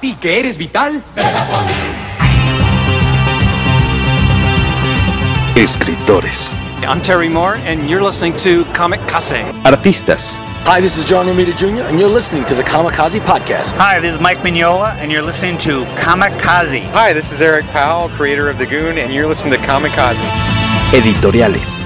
Ti que eres vital. Escritores. I'm Terry Moore, and you're listening to Comic Case. Artistas. Hi, this is John Romita Jr., and you're listening to the Kamikaze Podcast. Hi, this is Mike Mignola, and you're listening to Kamikaze. Hi, this is Eric Powell, creator of The Goon, and you're listening to Kamikaze. Editoriales.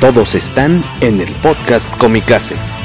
Todos están en el podcast Comicase.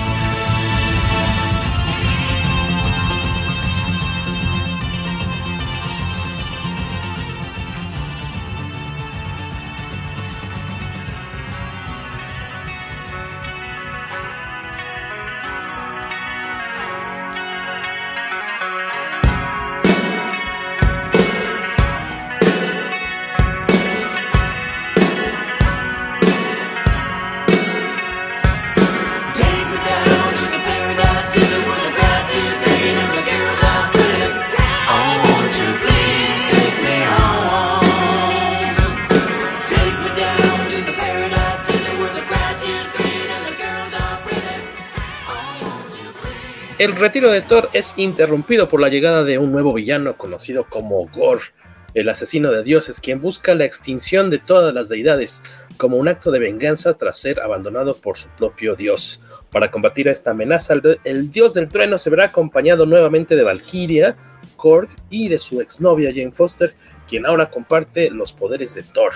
El retiro de Thor es interrumpido por la llegada de un nuevo villano conocido como Gore, el asesino de dioses, quien busca la extinción de todas las deidades como un acto de venganza tras ser abandonado por su propio dios. Para combatir a esta amenaza, el, el dios del trueno se verá acompañado nuevamente de Valkyria, Korg y de su exnovia Jane Foster, quien ahora comparte los poderes de Thor.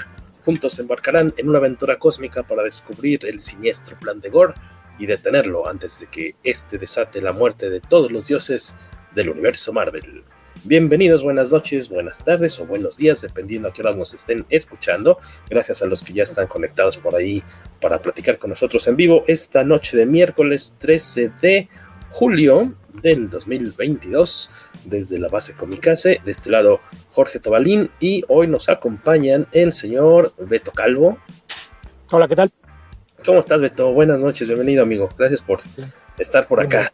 Juntos embarcarán en una aventura cósmica para descubrir el siniestro plan de Gore y detenerlo antes de que éste desate la muerte de todos los dioses del universo Marvel. Bienvenidos, buenas noches, buenas tardes o buenos días, dependiendo a qué horas nos estén escuchando. Gracias a los que ya están conectados por ahí para platicar con nosotros en vivo esta noche de miércoles 13 de julio del 2022 desde la base Comicase. De este lado, Jorge Tobalín y hoy nos acompañan el señor Beto Calvo. Hola, ¿qué tal? ¿Cómo estás, Beto? Buenas noches, bienvenido, amigo. Gracias por estar por acá.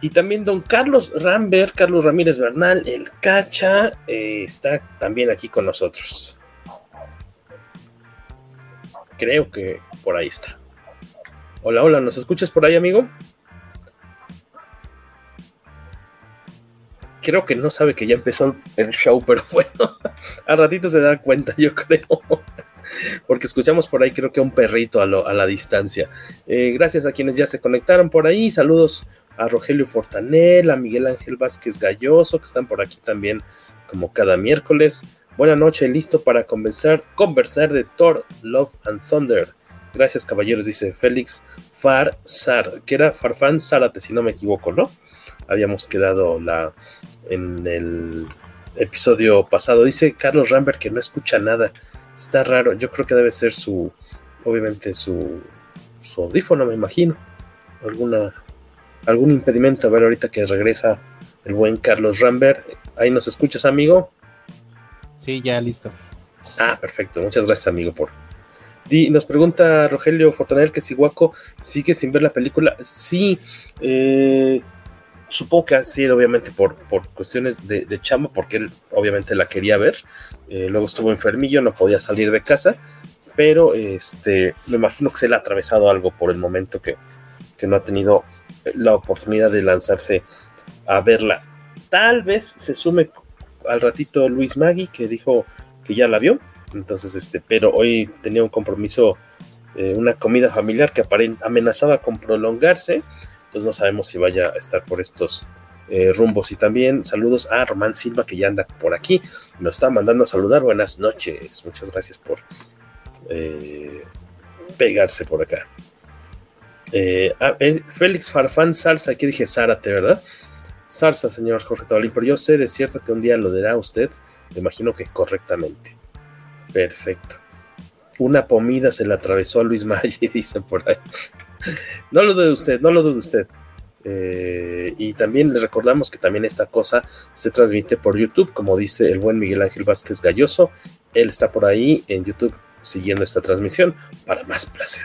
Y también don Carlos Rambert, Carlos Ramírez Bernal, el Cacha, eh, está también aquí con nosotros. Creo que por ahí está. Hola, hola, ¿nos escuchas por ahí, amigo? Creo que no sabe que ya empezó el show, pero bueno, al ratito se da cuenta, yo creo porque escuchamos por ahí creo que un perrito a, lo, a la distancia. Eh, gracias a quienes ya se conectaron por ahí. Saludos a Rogelio Fortanel, a Miguel Ángel Vázquez Galloso, que están por aquí también como cada miércoles. Buena noche, listo para conversar, conversar de Thor, Love and Thunder. Gracias, caballeros, dice Félix Farsar, que era Farfán Zárate, si no me equivoco, ¿no? Habíamos quedado la, en el episodio pasado. Dice Carlos Rambert que no escucha nada está raro. Yo creo que debe ser su, obviamente su, su audífono, me imagino. Alguna, algún impedimento. A ver, ahorita que regresa el buen Carlos Rambert. Ahí nos escuchas, amigo. Sí, ya listo. Ah, perfecto. Muchas gracias, amigo, por. Y nos pregunta Rogelio Fortanel que si Guaco sigue sin ver la película. Sí, eh, supongo que así, obviamente, por, por cuestiones de, de chamo, porque él obviamente la quería ver. Eh, luego estuvo enfermillo, no podía salir de casa, pero este, me imagino que se le ha atravesado algo por el momento que, que no ha tenido la oportunidad de lanzarse a verla. Tal vez se sume al ratito Luis Magui, que dijo que ya la vio, entonces, este, pero hoy tenía un compromiso, eh, una comida familiar que amenazaba con prolongarse, entonces no sabemos si vaya a estar por estos eh, rumbos. Y también saludos a Román Silva, que ya anda por aquí. Nos está mandando a saludar. Buenas noches. Muchas gracias por eh, pegarse por acá. Eh, Félix Farfán Salsa, aquí dije Zárate, ¿verdad? Salsa, señor Jorge Tabalín, pero yo sé de cierto que un día lo dirá usted, me imagino que correctamente. Perfecto. Una pomida se le atravesó a Luis Maggi, dicen por ahí. No lo dude usted, no lo dude usted. Eh, y también les recordamos que también esta cosa se transmite por YouTube, como dice el buen Miguel Ángel Vázquez Galloso. Él está por ahí en YouTube siguiendo esta transmisión para más placer.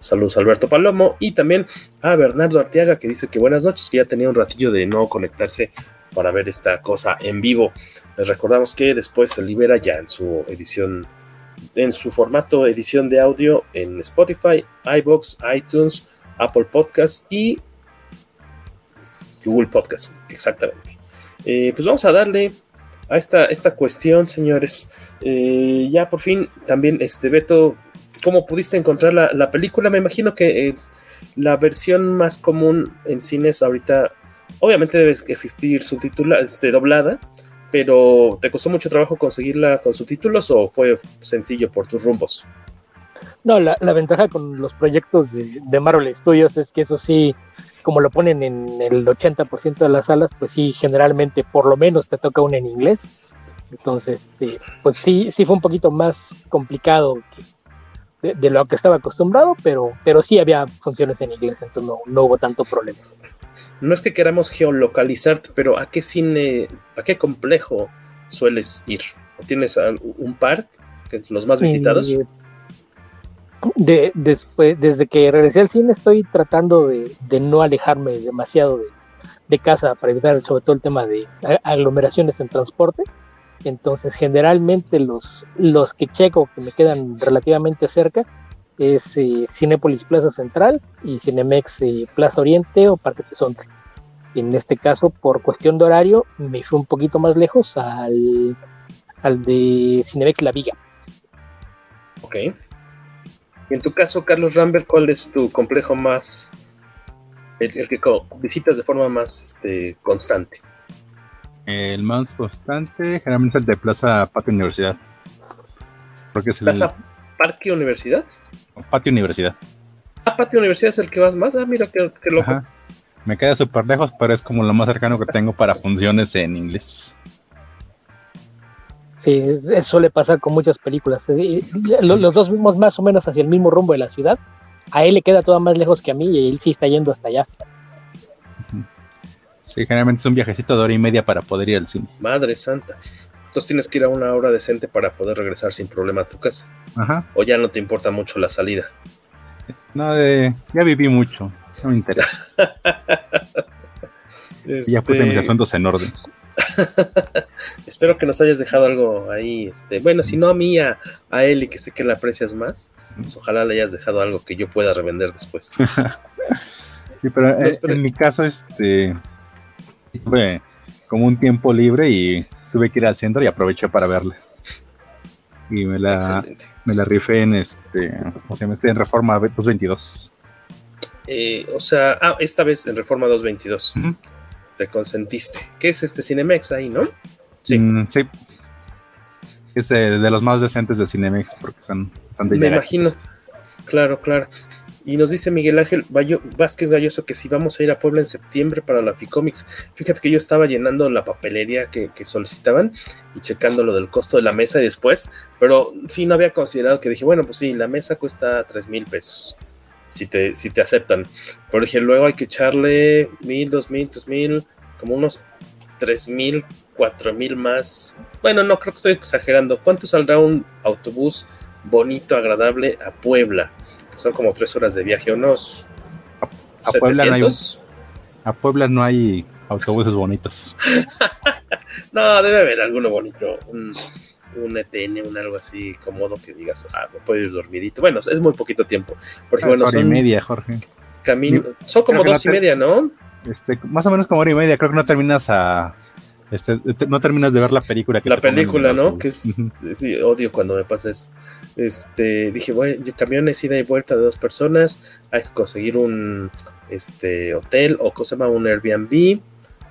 Saludos a Alberto Palomo y también a Bernardo Arteaga que dice que buenas noches, que ya tenía un ratillo de no conectarse para ver esta cosa en vivo. Les recordamos que después se libera ya en su edición, en su formato edición de audio en Spotify, iBox, iTunes, Apple Podcast y Google Podcast, exactamente. Eh, pues vamos a darle a esta, esta cuestión, señores. Eh, ya por fin, también, este Beto, ¿cómo pudiste encontrar la, la película? Me imagino que eh, la versión más común en cines ahorita, obviamente debe existir subtitula, este, doblada, pero ¿te costó mucho trabajo conseguirla con subtítulos o fue sencillo por tus rumbos? No, la, ventaja con los proyectos de, Marvel Studios es que eso sí, como lo ponen en el 80% de las salas, pues sí, generalmente por lo menos te toca una en inglés. Entonces, sí, pues sí, sí fue un poquito más complicado de, lo que estaba acostumbrado, pero, pero sí había funciones en inglés, entonces no hubo tanto problema. No es que queramos geolocalizarte, pero ¿a qué cine, a qué complejo sueles ir? ¿Tienes un par, los más visitados? Eh, de, desde que regresé al cine estoy tratando de, de no alejarme demasiado de, de, casa para evitar sobre todo el tema de aglomeraciones en transporte. Entonces generalmente los, los que checo que me quedan relativamente cerca es eh, Cinépolis Plaza Central y Cinemex eh, Plaza Oriente o Parque Tesontle. En este caso, por cuestión de horario, me fui un poquito más lejos al, al de Cinemex La Viga. Ok. Y en tu caso, Carlos Rambert, ¿cuál es tu complejo más, el, el que visitas de forma más este, constante? El más constante generalmente es el de Plaza Patio Universidad. Porque es ¿Plaza el... Parque Universidad? Patio Universidad. Ah, Patio Universidad es el que vas más. Ah, mira qué, qué loco. Ajá. Me queda súper lejos, pero es como lo más cercano que tengo para funciones en inglés. Sí, eso suele pasar con muchas películas. Los dos vimos más o menos hacia el mismo rumbo de la ciudad. A él le queda todo más lejos que a mí y él sí está yendo hasta allá. Sí, generalmente es un viajecito de hora y media para poder ir al cine. Madre santa. Entonces tienes que ir a una hora decente para poder regresar sin problema a tu casa. Ajá. O ya no te importa mucho la salida. No, de, ya viví mucho. No me interesa. este... Ya puse mis asuntos en orden. Espero que nos hayas dejado algo ahí. Este, bueno, si no a mí, a, a él y que sé que la aprecias más, pues ojalá le hayas dejado algo que yo pueda revender después. sí, pero, eh, en mi caso, este tuve como un tiempo libre y tuve que ir al centro y aproveché para verla. Y me la, me la rifé en este, o sea, en Reforma 222. Eh, o sea, ah, esta vez en Reforma 222. Uh -huh. Te consentiste. ¿Qué es este Cinemex ahí, no? Sí. Mm, sí. Es de, de, los más decentes de Cinemex porque son, son de Me imagino. Claro, claro. Y nos dice Miguel Ángel Bayo, Vázquez Galloso que si vamos a ir a Puebla en septiembre para la Ficomics. Fíjate que yo estaba llenando la papelería que, solicitaban y checando lo del costo de la mesa después, pero sí no había considerado que dije, bueno, pues sí, la mesa cuesta 3 mil pesos. Si te, si te aceptan. Pero dije, luego hay que echarle mil, dos mil, tres mil, como unos tres mil, cuatro mil más. Bueno, no creo que estoy exagerando. ¿Cuánto saldrá un autobús bonito, agradable a Puebla? Son como tres horas de viaje, unos a, a Puebla no hay, a Puebla no hay autobuses bonitos. no, debe haber alguno bonito, un, un, ETN, un algo así cómodo que digas, ah, me puedo ir dormidito. Bueno, es muy poquito tiempo. Porque, bueno, hora son y media, Jorge. Camino, son como dos y media, ¿no? Este, más o menos como hora y media, creo que no terminas a este, no terminas de ver la película que la película no que es sí, odio cuando me pasa eso este dije bueno camiones ida y vuelta de dos personas hay que conseguir un este hotel o cosa llama un Airbnb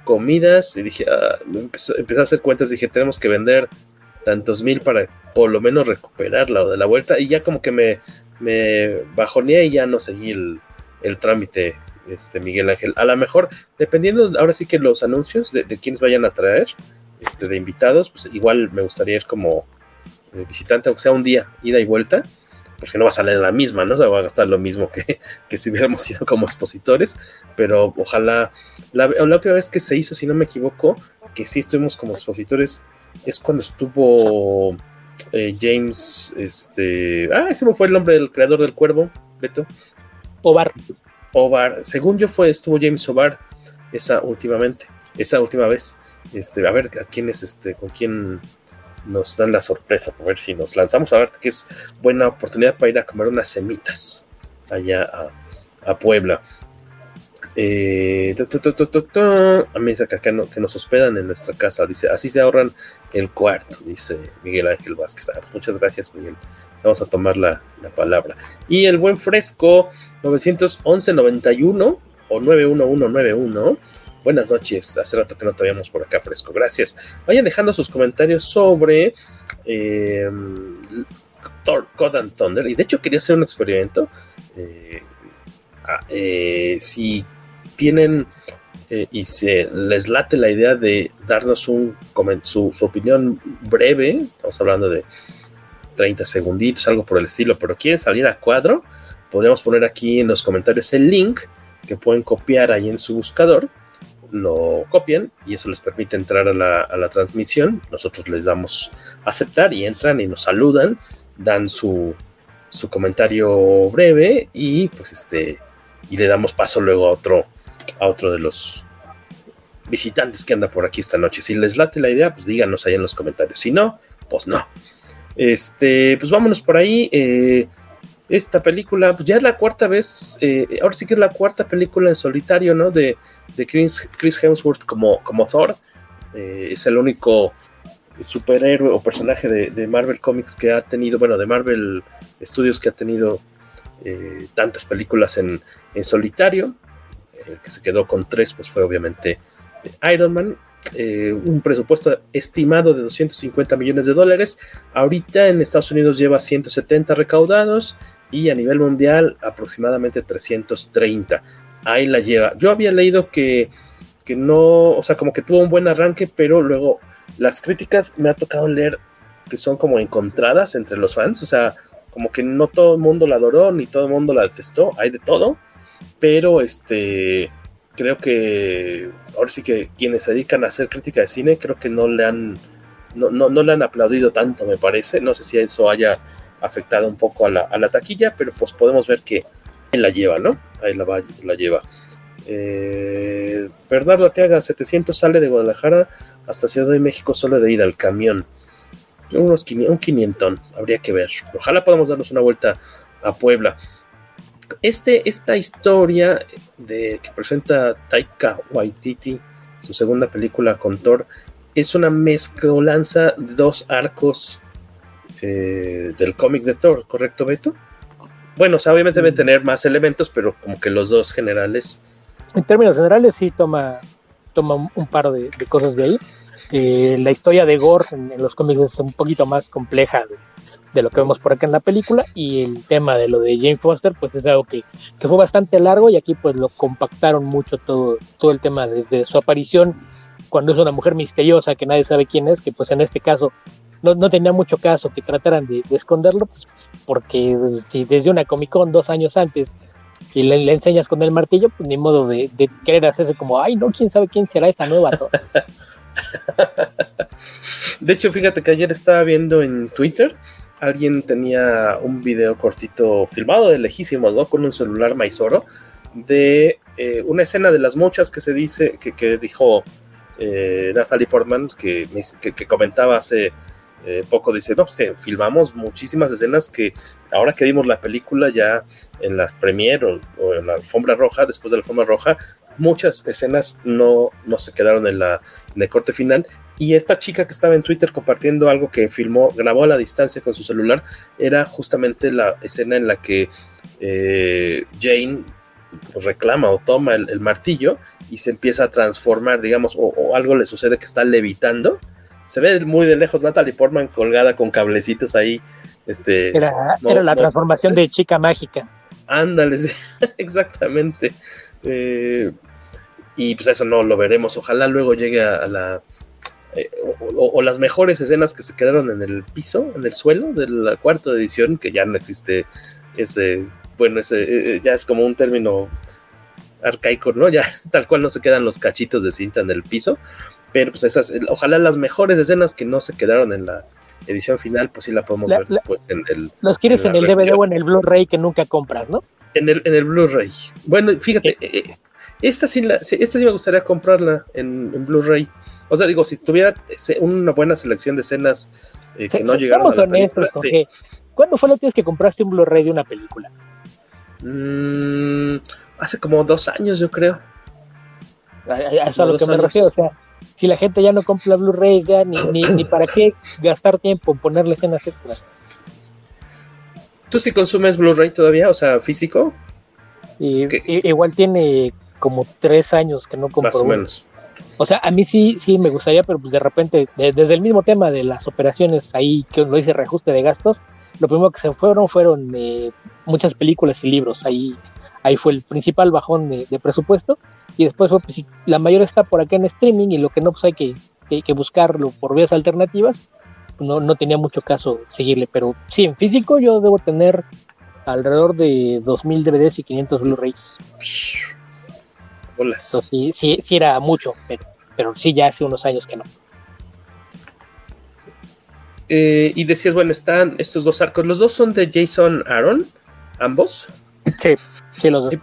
comidas y dije ah, empecé, a hacer cuentas dije tenemos que vender tantos mil para por lo menos recuperarla o de la vuelta y ya como que me, me bajoneé y ya no seguí el, el trámite este Miguel Ángel. A lo mejor, dependiendo ahora sí que los anuncios de, de quienes vayan a traer, este, de invitados, pues igual me gustaría ir como eh, visitante, aunque sea un día, ida y vuelta, por si no va a salir la misma, ¿no? se va a gastar lo mismo que, que si hubiéramos sido como expositores, pero ojalá, la, la última vez que se hizo, si no me equivoco, que sí estuvimos como expositores, es cuando estuvo eh, James, este, ah, ese no fue el nombre del creador del cuervo, Beto. Ovar. Ovar, según yo fue, estuvo James Ovar esa últimamente, esa última vez. Este, a ver a quién es este, con quién nos dan la sorpresa, a ver si nos lanzamos a ver que es buena oportunidad para ir a comer unas semitas allá a, Puebla. Eh, a mí dice que acá no, que nos hospedan en nuestra casa, dice, así se ahorran el cuarto, dice Miguel Ángel Vázquez. Ah, muchas gracias, Miguel. Vamos a tomar la, la palabra. Y el buen fresco 911-91 o 91191 Buenas noches, hace rato que no te veíamos por acá fresco, gracias. Vayan dejando sus comentarios sobre eh, Thor, God and Thunder. Y de hecho quería hacer un experimento. Eh, ah, eh, si tienen y se les late la idea de darnos su, su opinión breve, estamos hablando de 30 segunditos, algo por el estilo, pero quieren salir a cuadro, podríamos poner aquí en los comentarios el link que pueden copiar ahí en su buscador lo copian y eso les permite entrar a la, transmisión. Nosotros les damos aceptar y entran y nos saludan, dan su, su comentario breve y pues este y le damos paso luego a otro a otro de los visitantes que anda por aquí esta noche. Si les late la idea, pues díganos ahí en los comentarios. Si no, pues no. Este, pues vámonos por ahí. Eh, esta película, pues ya es la cuarta vez, eh, ahora sí que es la cuarta película en solitario, ¿no? De, de Chris, Hemsworth como, como Thor. Eh, es el único superhéroe o personaje de, Marvel Comics que ha tenido, bueno, de Marvel Studios que ha tenido eh, tantas películas en, solitario. El que se quedó con tres, pues fue obviamente Iron Man. Un presupuesto estimado de 250 millones de dólares. Ahorita en Estados Unidos lleva 170 recaudados y a nivel mundial aproximadamente 330 ahí la lleva. Yo había leído que, que no, o sea, como que tuvo un buen arranque, pero luego las críticas me ha tocado leer que son como encontradas entre los fans, o sea, como que no todo el mundo la adoró, ni todo el mundo la detestó, hay de todo, pero este, creo que ahora sí que quienes se dedican a hacer crítica de cine, creo que no le han, no, no, no le han aplaudido tanto, me parece, no sé si eso haya afectado un poco a la, taquilla, pero pues podemos ver que la lleva, ¿no? Ahí la, la lleva. Eh, Bernardo Arteaga, 700 sale de Guadalajara hasta Ciudad de México solo de ir al camión. Unos, un 500, habría que ver. Ojalá podamos darnos una vuelta a Puebla. Este, esta historia de, que presenta Taika Waititi, su segunda película con Thor, es una mezcolanza de dos arcos eh, del cómic de Thor, ¿correcto, Beto? Bueno, o sea, obviamente debe tener más elementos, pero como que los dos generales. En términos generales, sí toma, toma un par de, cosas de ahí. Eh, la historia de Gore en, los cómics es un poquito más compleja de, lo que vemos por acá en la película y el tema de lo de Jane Foster pues es algo que, que, fue bastante largo y aquí pues lo compactaron mucho todo, todo el tema desde su aparición cuando es una mujer misteriosa que nadie sabe quién es, que pues en este caso no, no tenía mucho caso que trataran de, esconderlo, pues, porque si desde una Comic Con dos años antes y le, enseñas con el martillo, pues ni modo de, querer hacerse como, ay, no, quién sabe quién será esa nueva. de hecho, fíjate que ayer estaba viendo en Twitter, alguien tenía un video cortito filmado de lejísimos, ¿no? Con un celular maizoro, de eh, una escena de las muchas que se dice, que, que dijo eh, Natalie Portman, que, que comentaba hace eh, poco dice, no, pues que filmamos muchísimas escenas que ahora que vimos la película ya en las premier o, en la alfombra roja, después de la alfombra roja, muchas escenas no, no se quedaron en, la, en corte final. Y esta chica que estaba en Twitter compartiendo algo que filmó, grabó a la distancia con su celular, era justamente la escena en la que eh, Jane pues, reclama o toma el, martillo y se empieza a transformar, digamos, o, algo le sucede que está levitando se ve muy de lejos Natalie Portman colgada con cablecitos ahí. Este, era, la transformación de chica mágica. Ándale, exactamente. Eh, y pues eso no lo veremos. Ojalá luego llegue a, la. Eh, o, las mejores escenas que se quedaron en el piso, en el suelo del cuarto de edición, que ya no existe ese, bueno, ese eh, ya es como un término arcaico, ¿no? Ya tal cual no se quedan los cachitos de cinta en el piso, pero pues esas, ojalá las mejores escenas que no se quedaron en la edición final, pues sí la podemos ver después en el... Los quieres en, el DVD o en el Blu-ray que nunca compras, ¿no? En el, en el Blu-ray. Bueno, fíjate, eh, esta, sí la, esta sí me gustaría comprarla en, en Blu-ray. O sea, digo, si tuviera una buena selección de escenas eh, que no llegaron a la honestos, ¿Cuándo fue la última vez que compraste un Blu-ray de una película? Mm, hace como dos años, yo creo. A, eso a lo que me refiero, o sea, si la gente ya no compra Blu-ray, ya ni, ni, para qué gastar tiempo en ponerle escenas extras. ¿Tú sí consumes Blu-ray todavía, o sea, físico? Y, igual tiene como tres años que no compro. Más o menos. O sea, a mí sí, sí me gustaría, pero pues de repente, desde el mismo tema de las operaciones ahí, que lo dice reajuste de gastos, lo primero que se fueron fueron eh, muchas películas y libros. Ahí, ahí fue el principal bajón de, presupuesto. Y después pues, la mayor está por acá en streaming y lo que no, pues hay que, que, buscarlo por vías alternativas. No, no tenía mucho caso seguirle, pero sí, en físico yo debo tener alrededor de 2000 DVDs y 500 Blu-rays. sí, sí, sí era mucho, pero pero sí ya hace unos años que no. Eh, y decías, bueno, están estos dos arcos. Los dos son de Jason Aaron, ambos. Sí, sí, los dos. Eh,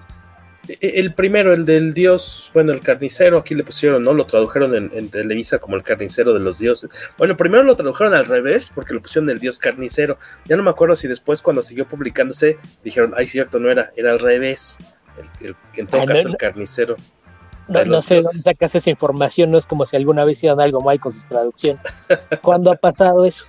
el primero, el del dios, bueno, el carnicero, aquí le pusieron, ¿no? Lo tradujeron en, Televisa como el carnicero de los dioses. Bueno, primero lo tradujeron al revés, porque lo pusieron el dios carnicero. Ya no me acuerdo si después, cuando siguió publicándose, dijeron, ay, cierto, no era, era al revés. El, en todo caso, el carnicero. No, sé dónde sacas esa información, no es como si alguna vez hicieran algo mal con su traducción. ¿Cuándo ha pasado eso?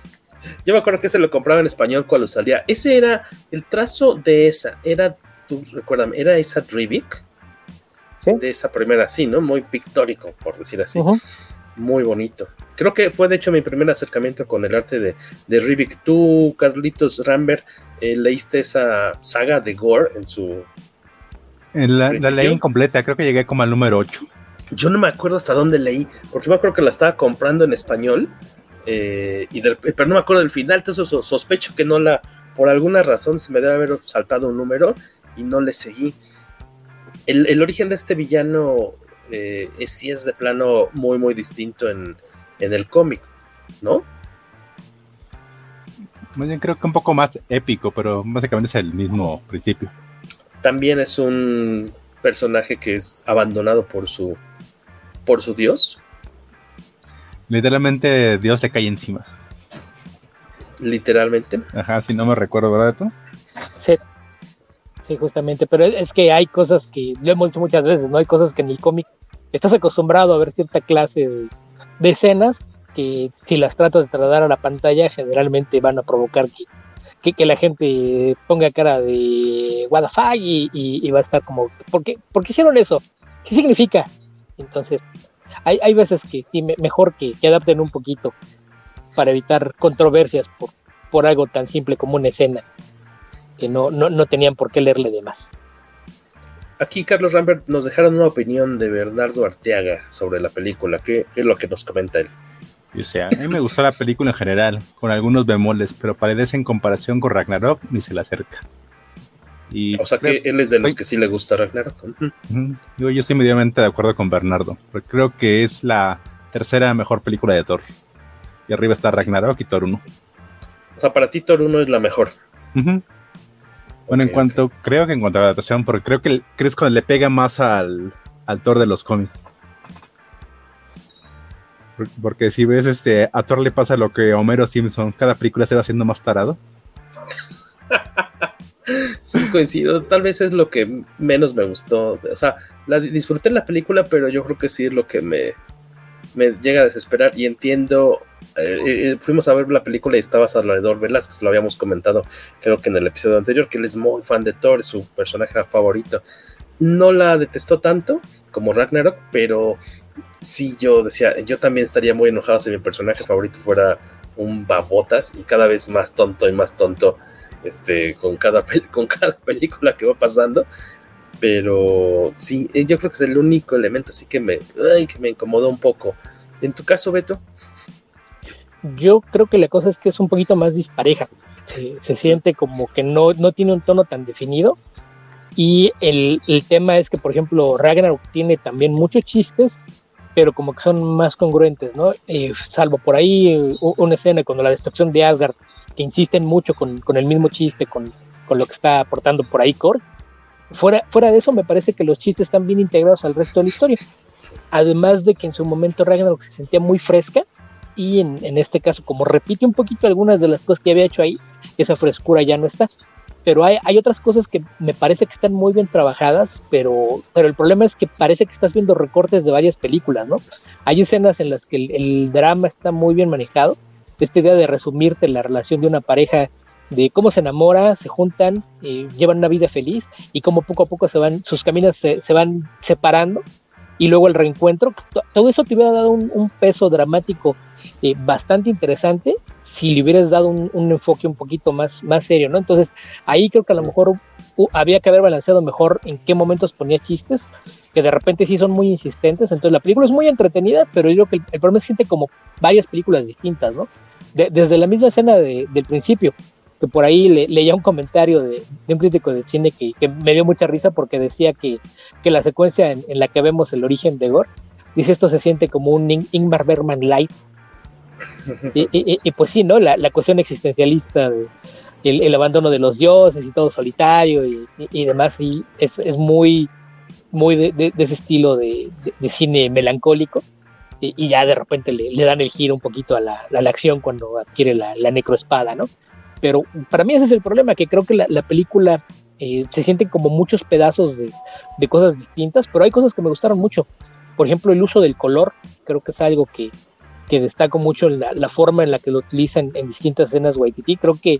Yo me acuerdo que se lo compraba en español cuando salía. Ese era el trazo de esa, era, tú recuérdame, era esa Drivik. De esa primera, sí, ¿no? Muy pictórico, por decir así. Muy bonito. Creo que fue de hecho mi primer acercamiento con el arte de, de Rivik. Tú, Carlitos Rambert, eh, leíste esa saga de Gore en su la, la leí incompleta, creo que llegué como al número 8. Yo no me acuerdo hasta dónde leí, porque me acuerdo que la estaba comprando en español, eh, y pero no me acuerdo del final, entonces sospecho que no la, por alguna razón se me debe haber saltado un número y no le seguí. El, origen de este villano eh, es, sí es de plano muy, muy distinto en, en el cómic, ¿no? Bien creo que un poco más épico, pero básicamente es el mismo principio también es un personaje que es abandonado por su por su dios. Literalmente Dios le cae encima. Literalmente. Ajá, si no me recuerdo, ¿verdad tú? Sí. Justamente, pero es que hay cosas que lo hemos dicho muchas veces, ¿no? Hay cosas que en el cómic estás acostumbrado a ver cierta clase de, escenas que si las tratas de trasladar a la pantalla generalmente van a provocar que que, la gente ponga cara de what the fuck y, va a estar como, ¿por qué, hicieron eso? ¿Qué significa? Entonces, hay, hay veces que sí, mejor que, adapten un poquito para evitar controversias por, por algo tan simple como una escena que no, no, tenían por qué leerle de más. Aquí, Carlos Rambert, nos dejaron una opinión de Bernardo Arteaga sobre la película. ¿Qué, qué es lo que nos comenta él? O sea, a mí me gustó la película en general, con algunos bemoles, pero Paredes en comparación con Ragnarok ni se le acerca. Y o sea que él es de los que sí le gusta Ragnarok. yo, estoy medianamente de acuerdo con Bernardo, porque creo que es la tercera mejor película de Thor. Y arriba está Ragnarok y Thor 1. O sea, para ti Thor 1 es la mejor. Bueno, en cuanto, creo que en cuanto a la adaptación, porque creo que crees cuando le pega más al, al Thor de los cómics. Porque si ves, este, a Thor le pasa lo que a Homero Simpson, cada película se va haciendo más tarado. sí, coincido. Tal vez es lo que menos me gustó. O sea, la, disfruté la película, pero yo creo que sí es lo que me, me llega a desesperar. Y entiendo. Eh, eh, fuimos a ver la película y estaba Salvador Velázquez, lo habíamos comentado, creo que en el episodio anterior, que él es muy fan de Thor, su personaje favorito. No la detestó tanto como Ragnarok, pero sí yo decía, yo también estaría muy enojado si mi personaje favorito fuera un babotas y cada vez más tonto y más tonto este, con, cada con cada película que va pasando. Pero sí, eh, yo creo que es el único elemento así que me, que me incomodó un poco. En tu caso, Beto. yo creo que la cosa es que es un poquito más dispareja. Se, siente como que no, no tiene un tono tan definido. Y el, el, tema es que, por ejemplo, Ragnarok tiene también muchos chistes, pero como que son más congruentes, ¿no? Eh, salvo por ahí una escena con la destrucción de Asgard, que insisten mucho con, con el mismo chiste, con, con, lo que está aportando por ahí Korg. Fuera, fuera de eso, me parece que los chistes están bien integrados al resto de la historia. Además de que en su momento Ragnarok se sentía muy fresca, y en, este caso, como repite un poquito algunas de las cosas que había hecho ahí, esa frescura ya no está. Pero hay, hay otras cosas que me parece que están muy bien trabajadas, pero, pero el problema es que parece que estás viendo recortes de varias películas, ¿no? Hay escenas en las que el, drama está muy bien manejado. Esta idea de resumirte la relación de una pareja de cómo se enamora, se juntan, llevan una vida feliz y cómo poco a poco se van, sus caminos se, se van separando y luego el reencuentro, todo eso te hubiera dado un, un peso dramático eh, bastante interesante si le hubieras dado un, enfoque un poquito más, más serio, ¿no? Entonces, ahí creo que a lo mejor había que haber balanceado mejor en qué momentos ponía chistes, que de repente sí son muy insistentes. Entonces, la película es muy entretenida, pero yo creo que el, problema es que siente como varias películas distintas, ¿no? desde la misma escena del principio, que por ahí le, leía un comentario de, un crítico de cine que, me dio mucha risa porque decía que, que la secuencia en, la que vemos el origen de Gore, dice esto se siente como un Ingmar Bergman light, y, pues sí, ¿no? La, cuestión existencialista, el, abandono de los dioses y todo solitario y, demás, y es, es, muy, muy de, ese estilo de, cine melancólico. Y, ya de repente le, dan el giro un poquito a la, la, acción cuando adquiere la, necroespada, ¿no? Pero para mí ese es el problema, que creo que la, película eh, se sienten como muchos pedazos de, de cosas distintas, pero hay cosas que me gustaron mucho. Por ejemplo, el uso del color, creo que es algo que, destaco mucho la, la, forma en la que lo utilizan en distintas escenas Waititi. Creo que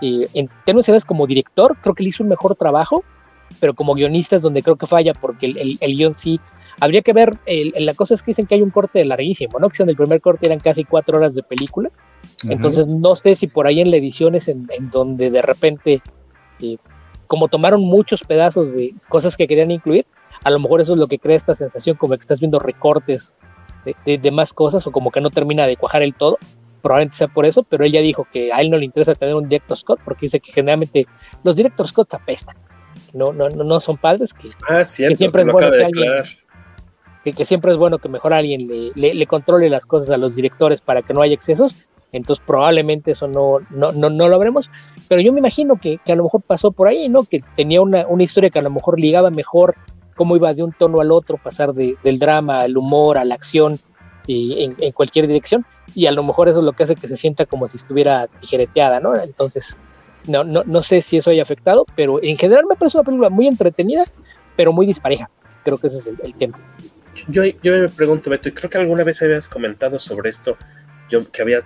eh, en términos como director, creo que le hizo un mejor trabajo, pero como guionista es donde creo que falla, porque el, el, el guion sí. Habría que ver, el, la cosa es que dicen que hay un corte larguísimo, ¿no? Que en el primer corte eran casi cuatro horas de película. Entonces no sé si por ahí en la edición es en, en donde de repente, eh, como tomaron muchos pedazos de cosas que querían incluir, a lo mejor eso es lo que crea esta sensación como que estás viendo recortes de, más cosas o como que no termina de cuajar el todo. Probablemente sea por eso, pero él ya dijo que a él no le interesa tener un director Scott porque dice que generalmente los director Scott apestan. No, no, no, son padres que, ah, siempre es bueno que alguien, que, siempre es bueno que mejor alguien le, le, controle las cosas a los directores para que no haya excesos. Entonces probablemente eso no, no, no, no lo veremos. Pero yo me imagino que, que, a lo mejor pasó por ahí, ¿no? Que tenía una, una historia que a lo mejor ligaba mejor cómo iba de un tono al otro, pasar de, del drama al humor, a la acción, y en, cualquier dirección, y a lo mejor eso es lo que hace que se sienta como si estuviera tijereteada, ¿no? Entonces, no, no, no sé si eso haya afectado, pero en general me parece una película muy entretenida, pero muy dispareja. Creo que ese es el, tema. Yo, yo me pregunto, Beto, y creo que alguna vez habías comentado sobre esto, yo que había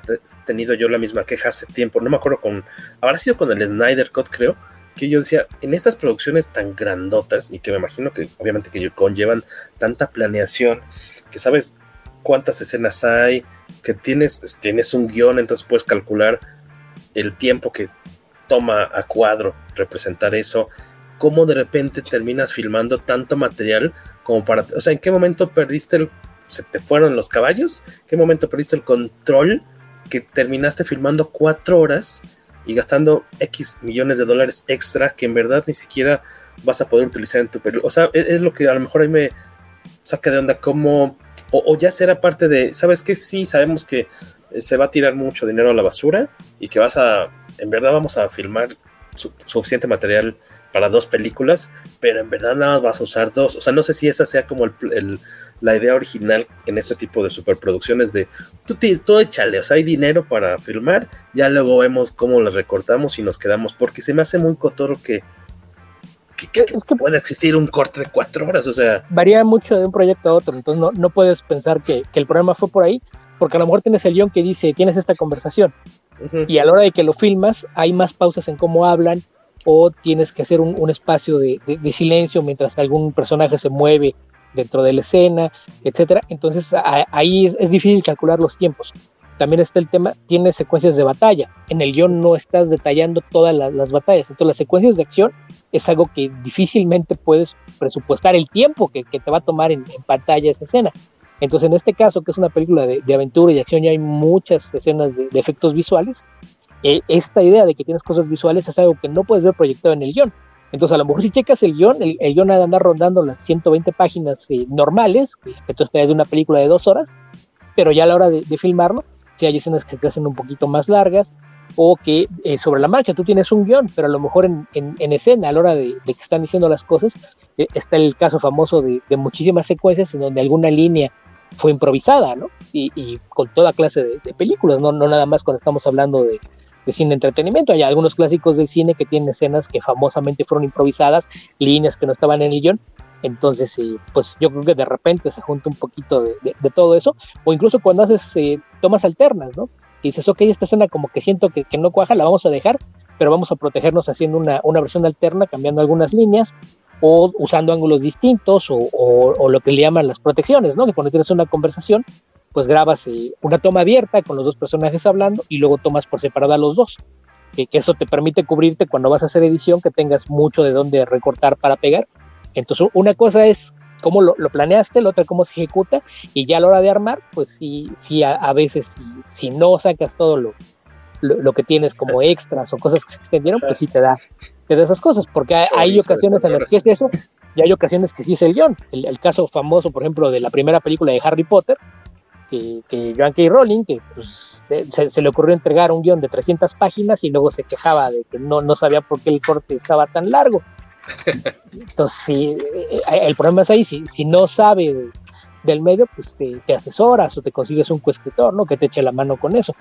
tenido yo la misma queja hace tiempo, no me acuerdo con, habrá sido con el Snyder Cut, creo, que yo decía, en estas producciones tan grandotas y que me imagino que obviamente que conllevan tanta planeación, que sabes cuántas escenas hay, que tienes, tienes un guion, entonces puedes calcular el tiempo que toma a cuadro representar eso, cómo de repente terminas filmando tanto material como para, o sea, ¿en qué momento perdiste el, se te fueron los caballos? ¿En qué momento perdiste el control que terminaste filmando cuatro horas y gastando X millones de dólares extra que en verdad ni siquiera vas a poder utilizar en tu película. O sea, es, lo que a lo mejor ahí me saca de onda, como, o, ya será parte de, ¿sabes qué? Sí, sabemos que eh, se va a tirar mucho dinero a la basura y que vas a, en verdad vamos a filmar suficiente material para dos películas, pero en verdad nada más vas a usar dos. O sea, no sé si esa sea como el, la idea original en este tipo de superproducciones de tú, todo échale, o sea, hay dinero para filmar, ya luego vemos cómo las recortamos y nos quedamos, porque se me hace muy cotorro que, que, pueda existir un corte de cuatro horas, o sea. Varía mucho de un proyecto a otro, entonces no, no puedes pensar que, que el problema fue por ahí, porque a lo mejor tienes el guion que dice, tienes esta conversación, y a la hora de que lo filmas, hay más pausas en cómo hablan, o tienes que hacer un, espacio de, silencio mientras algún personaje se mueve dentro de la escena, etcétera. Entonces ahí es, difícil calcular los tiempos. También está el tema, tiene secuencias de batalla. En el guion no estás detallando todas las, batallas. Entonces las secuencias de acción es algo que difícilmente puedes presupuestar el tiempo que, te va a tomar en, pantalla esa escena. Entonces, en este caso, que es una película de, aventura y acción, ya hay muchas escenas de, efectos visuales. Eh, esta idea de que tienes cosas visuales es algo que no puedes ver proyectado en el guion. Entonces, a lo mejor si checas el guion, el, guion ha de andar rondando las 120 páginas eh, normales, que, tú esperas de una película de dos horas, pero ya a la hora de, filmarlo, si hay escenas que te hacen un poquito más largas, o que eh, sobre la marcha tú tienes un guion, pero a lo mejor en, escena, a la hora de, que están diciendo las cosas, eh, está el caso famoso de, muchísimas secuencias en donde alguna línea fue improvisada, ¿no? Y, con toda clase de, películas, ¿no? no nada más cuando estamos hablando de, cine entretenimiento. Hay algunos clásicos del cine que tienen escenas que famosamente fueron improvisadas, líneas que no estaban en el guion. Entonces, pues yo creo que de repente se junta un poquito de, todo eso, o incluso cuando haces eh, tomas alternas, ¿no? y dices, ok, esta escena como que siento que, no cuaja, la vamos a dejar, pero vamos a protegernos haciendo una, versión alterna, cambiando algunas líneas o usando ángulos distintos o, lo que le llaman las protecciones, ¿no? Que cuando tienes una conversación, pues grabas eh, una toma abierta con los dos personajes hablando y luego tomas por separado a los dos. Que, que, eso te permite cubrirte cuando vas a hacer edición, que tengas mucho de dónde recortar para pegar. Entonces, una cosa es cómo lo, planeaste, la otra cómo se ejecuta, y ya a la hora de armar, pues sí, sí a, veces si, no sacas todo lo, lo, que tienes como extras o cosas que se extendieron, pues sí te da, te da esas cosas, porque hay, ocasiones en las que es eso, y hay ocasiones que sí es el guion. El, caso famoso, por ejemplo, de la primera película de Harry Potter, que, que Joan K. Rowling, que pues, se, le ocurrió entregar un guion de 300 páginas y luego se quejaba de que no, no sabía por qué el corte estaba tan largo. Entonces, si, eh, el problema es ahí, si, si no sabe del medio, pues te, asesoras o te consigues un coescritor, ¿no? Que te eche la mano con eso.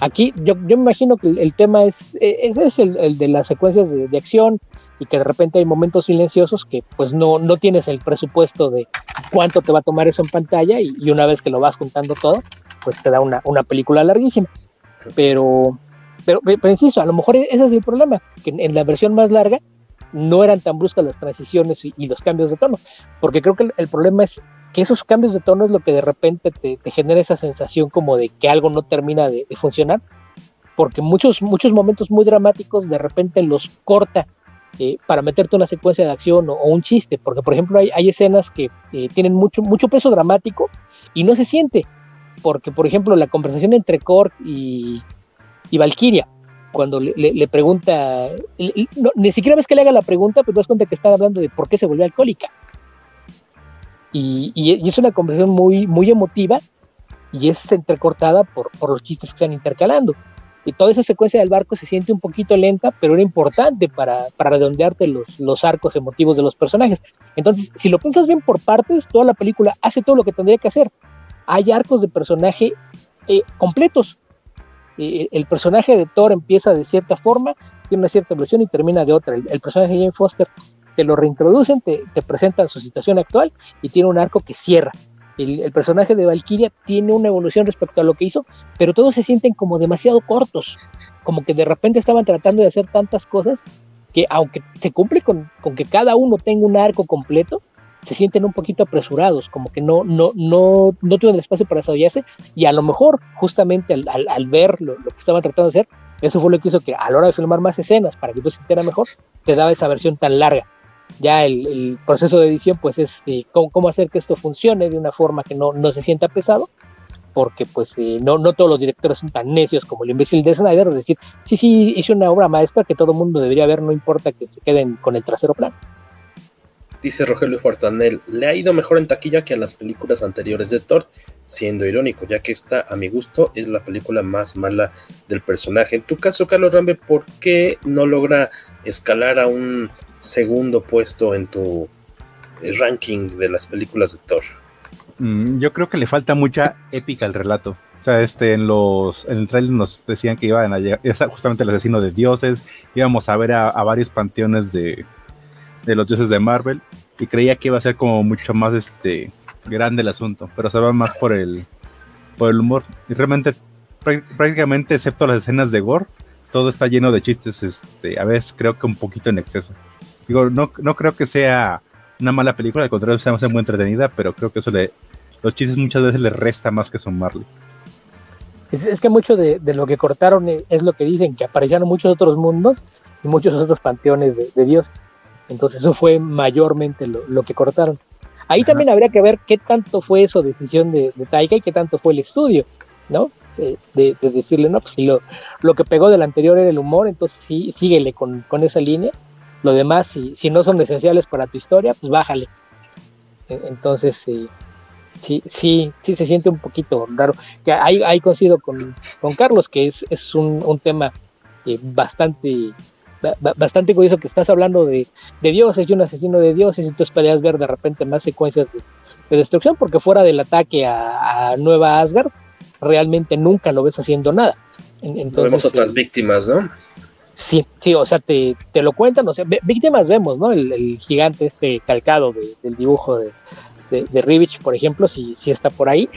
Aquí yo, yo me imagino que el, tema es, eh, es el, de las secuencias de, acción y que de repente hay momentos silenciosos que pues no, no tienes el presupuesto de cuánto te va a tomar eso en pantalla y, una vez que lo vas juntando todo, pues te da una, una película larguísima. Pero, pero, pero, insisto, a lo mejor ese es el problema, que en la versión más larga no eran tan bruscas las transiciones y, los cambios de tono, porque creo que el, problema es que esos cambios de tono es lo que de repente te, genera esa sensación como de que algo no termina de, funcionar, porque muchos, muchos momentos muy dramáticos de repente los corta eh, para meterte una secuencia de acción o, un chiste, porque por ejemplo hay, escenas que eh, tienen mucho, mucho peso dramático y no se siente, porque por ejemplo la conversación entre Korg y, y Valkyria, cuando le, pregunta, ni siquiera ves que le haga la pregunta, pero te das cuenta que está hablando de por qué se volvió alcohólica. Y, es una conversación muy, muy emotiva y es entrecortada por, por los chistes que están intercalando. Y toda esa secuencia del barco se siente un poquito lenta, pero era importante para, para redondearte los, los arcos emotivos de los personajes. Entonces, si lo piensas bien por partes, toda la película hace todo lo que tendría que hacer. Hay arcos de personaje eh, completos, el personaje de Thor empieza de cierta forma, tiene una cierta evolución y termina de otra. El, personaje de Jane Foster te lo reintroducen, te, presentan su situación actual y tiene un arco que cierra. El, personaje de Valkyria tiene una evolución respecto a lo que hizo, pero todos se sienten como demasiado cortos, como que de repente estaban tratando de hacer tantas cosas que aunque se cumple con, que cada uno tenga un arco completo, se sienten un poquito apresurados, como que no, no, no, no tienen espacio para desarrollarse y a lo mejor justamente al, al, ver lo, que estaban tratando de hacer, eso fue lo que hizo que a la hora de filmar más escenas para que tú se mejor, te daba esa versión tan larga. Ya el, proceso de edición pues es eh, cómo, hacer que esto funcione de una forma que no, no se sienta pesado, porque pues eh, no, no todos los directores son tan necios como el imbécil de Snyder, de decir, sí, sí, hice una obra maestra que todo el mundo debería ver, no importa que se queden con el trasero plano dice Rogelio Fortanel, le ha ido mejor en taquilla que en las películas anteriores de Thor, siendo irónico, ya que esta, a mi gusto, es la película más mala del personaje. En tu caso, Carlos Rambe, ¿por qué no logra escalar a un segundo puesto en tu eh, ranking de las películas de Thor? Mm, yo creo que le falta mucha épica al relato. O sea, este, en los, en el trailer nos decían que iban a llegar, justamente el asesino de dioses, íbamos a ver a varios panteones de, de los dioses de Marvel y creía que iba a ser como mucho más este grande el asunto, pero se va más por el por el humor y realmente prácticamente excepto las escenas de gore todo está lleno de chistes este a veces creo que un poquito en exceso. Digo, no, no creo que sea una mala película, al contrario, sea muy entretenida, pero creo que eso le los chistes muchas veces le resta más que sumarle. Es, es que mucho de, lo que cortaron es, lo que dicen, que aparecieron muchos otros mundos y muchos otros panteones de, de dioses. Entonces eso fue mayormente lo, que cortaron. Ahí también habría que ver qué tanto fue eso decisión de, de Taika y qué tanto fue el estudio, ¿no? De, decirle, no, pues si lo, lo que pegó del anterior era el humor, entonces sí, síguele con, con esa línea. Lo demás, si, si no son esenciales para tu historia, pues bájale. E, entonces, sí, sí, sí, sí se siente un poquito raro. Que ahí, ahí coincido con, con Carlos, que es, es un, un tema eh, bastante bastante curioso que estás hablando de, de, dioses y un asesino de dioses y tú esperarías ver de repente más secuencias de, destrucción porque fuera del ataque a, Nueva Asgard realmente nunca lo ves haciendo nada. Entonces, vemos otras eh, víctimas, ¿no? Sí, sí, o sea, te, te lo cuentan, o sea, víctimas vemos, ¿no? El, gigante este calcado del dibujo de, de, Rivich, por ejemplo, si, si está por ahí,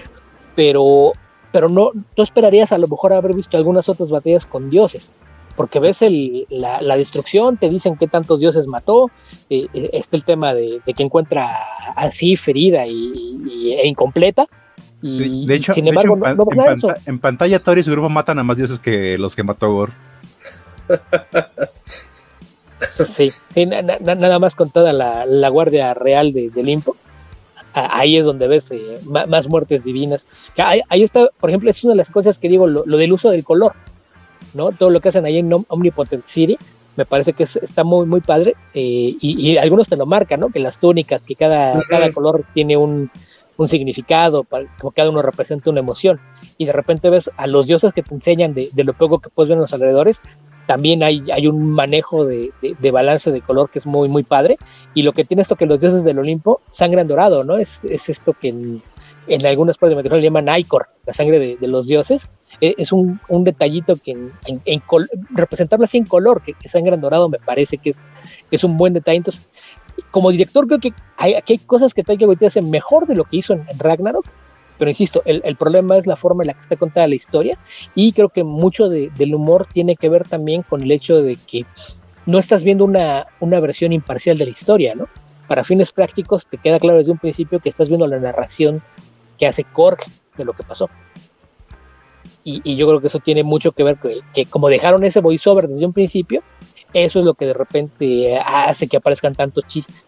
pero, pero no, tú esperarías a lo mejor haber visto algunas otras batallas con dioses porque ves el, la, destrucción, te dicen qué tantos dioses mató, eh, eh, está el tema de, que encuentra así ferida y, e incompleta. Y, de hecho, sin embargo, en, pantalla Thor y su grupo matan a más dioses que los que mató Gor. Sí, nada más con toda la, guardia real de, de Limpo ahí es donde ves eh, más, muertes divinas. Ahí, ahí, está, por ejemplo, es una de las cosas que digo, lo, del uso del color. ¿no? Todo lo que hacen ahí en Omnipotent City me parece que está muy, muy padre. Eh, y, algunos te lo marcan, ¿no? Que las túnicas, que cada, cada color tiene un, un significado, como cada uno representa una emoción. Y de repente ves a los dioses que te enseñan de, lo poco que puedes ver en los alrededores, también hay, hay un manejo de, de, balance de color que es muy, muy padre. Y lo que tiene esto que los dioses del Olimpo sangran dorado, ¿no? Es, es esto que en, en algunas partes de le llaman Icor, la sangre de, de los dioses eh, es un, un, detallito que en, en, representarlo así en color, que, que sangre en dorado, me parece que es, un buen detalle. Entonces, como director, creo que hay, aquí hay cosas que Taika Waititi hace mejor de lo que hizo en, Ragnarok, pero insisto, el, el, problema es la forma en la que está contada la historia y creo que mucho de, del humor tiene que ver también con el hecho de que no estás viendo una, una versión imparcial de la historia, ¿no? Para fines prácticos te queda claro desde un principio que estás viendo la narración que hace Korg de lo que pasó y, yo creo que eso tiene mucho que ver que, que como dejaron ese voiceover desde un principio, eso es lo que de repente hace que aparezcan tantos chistes,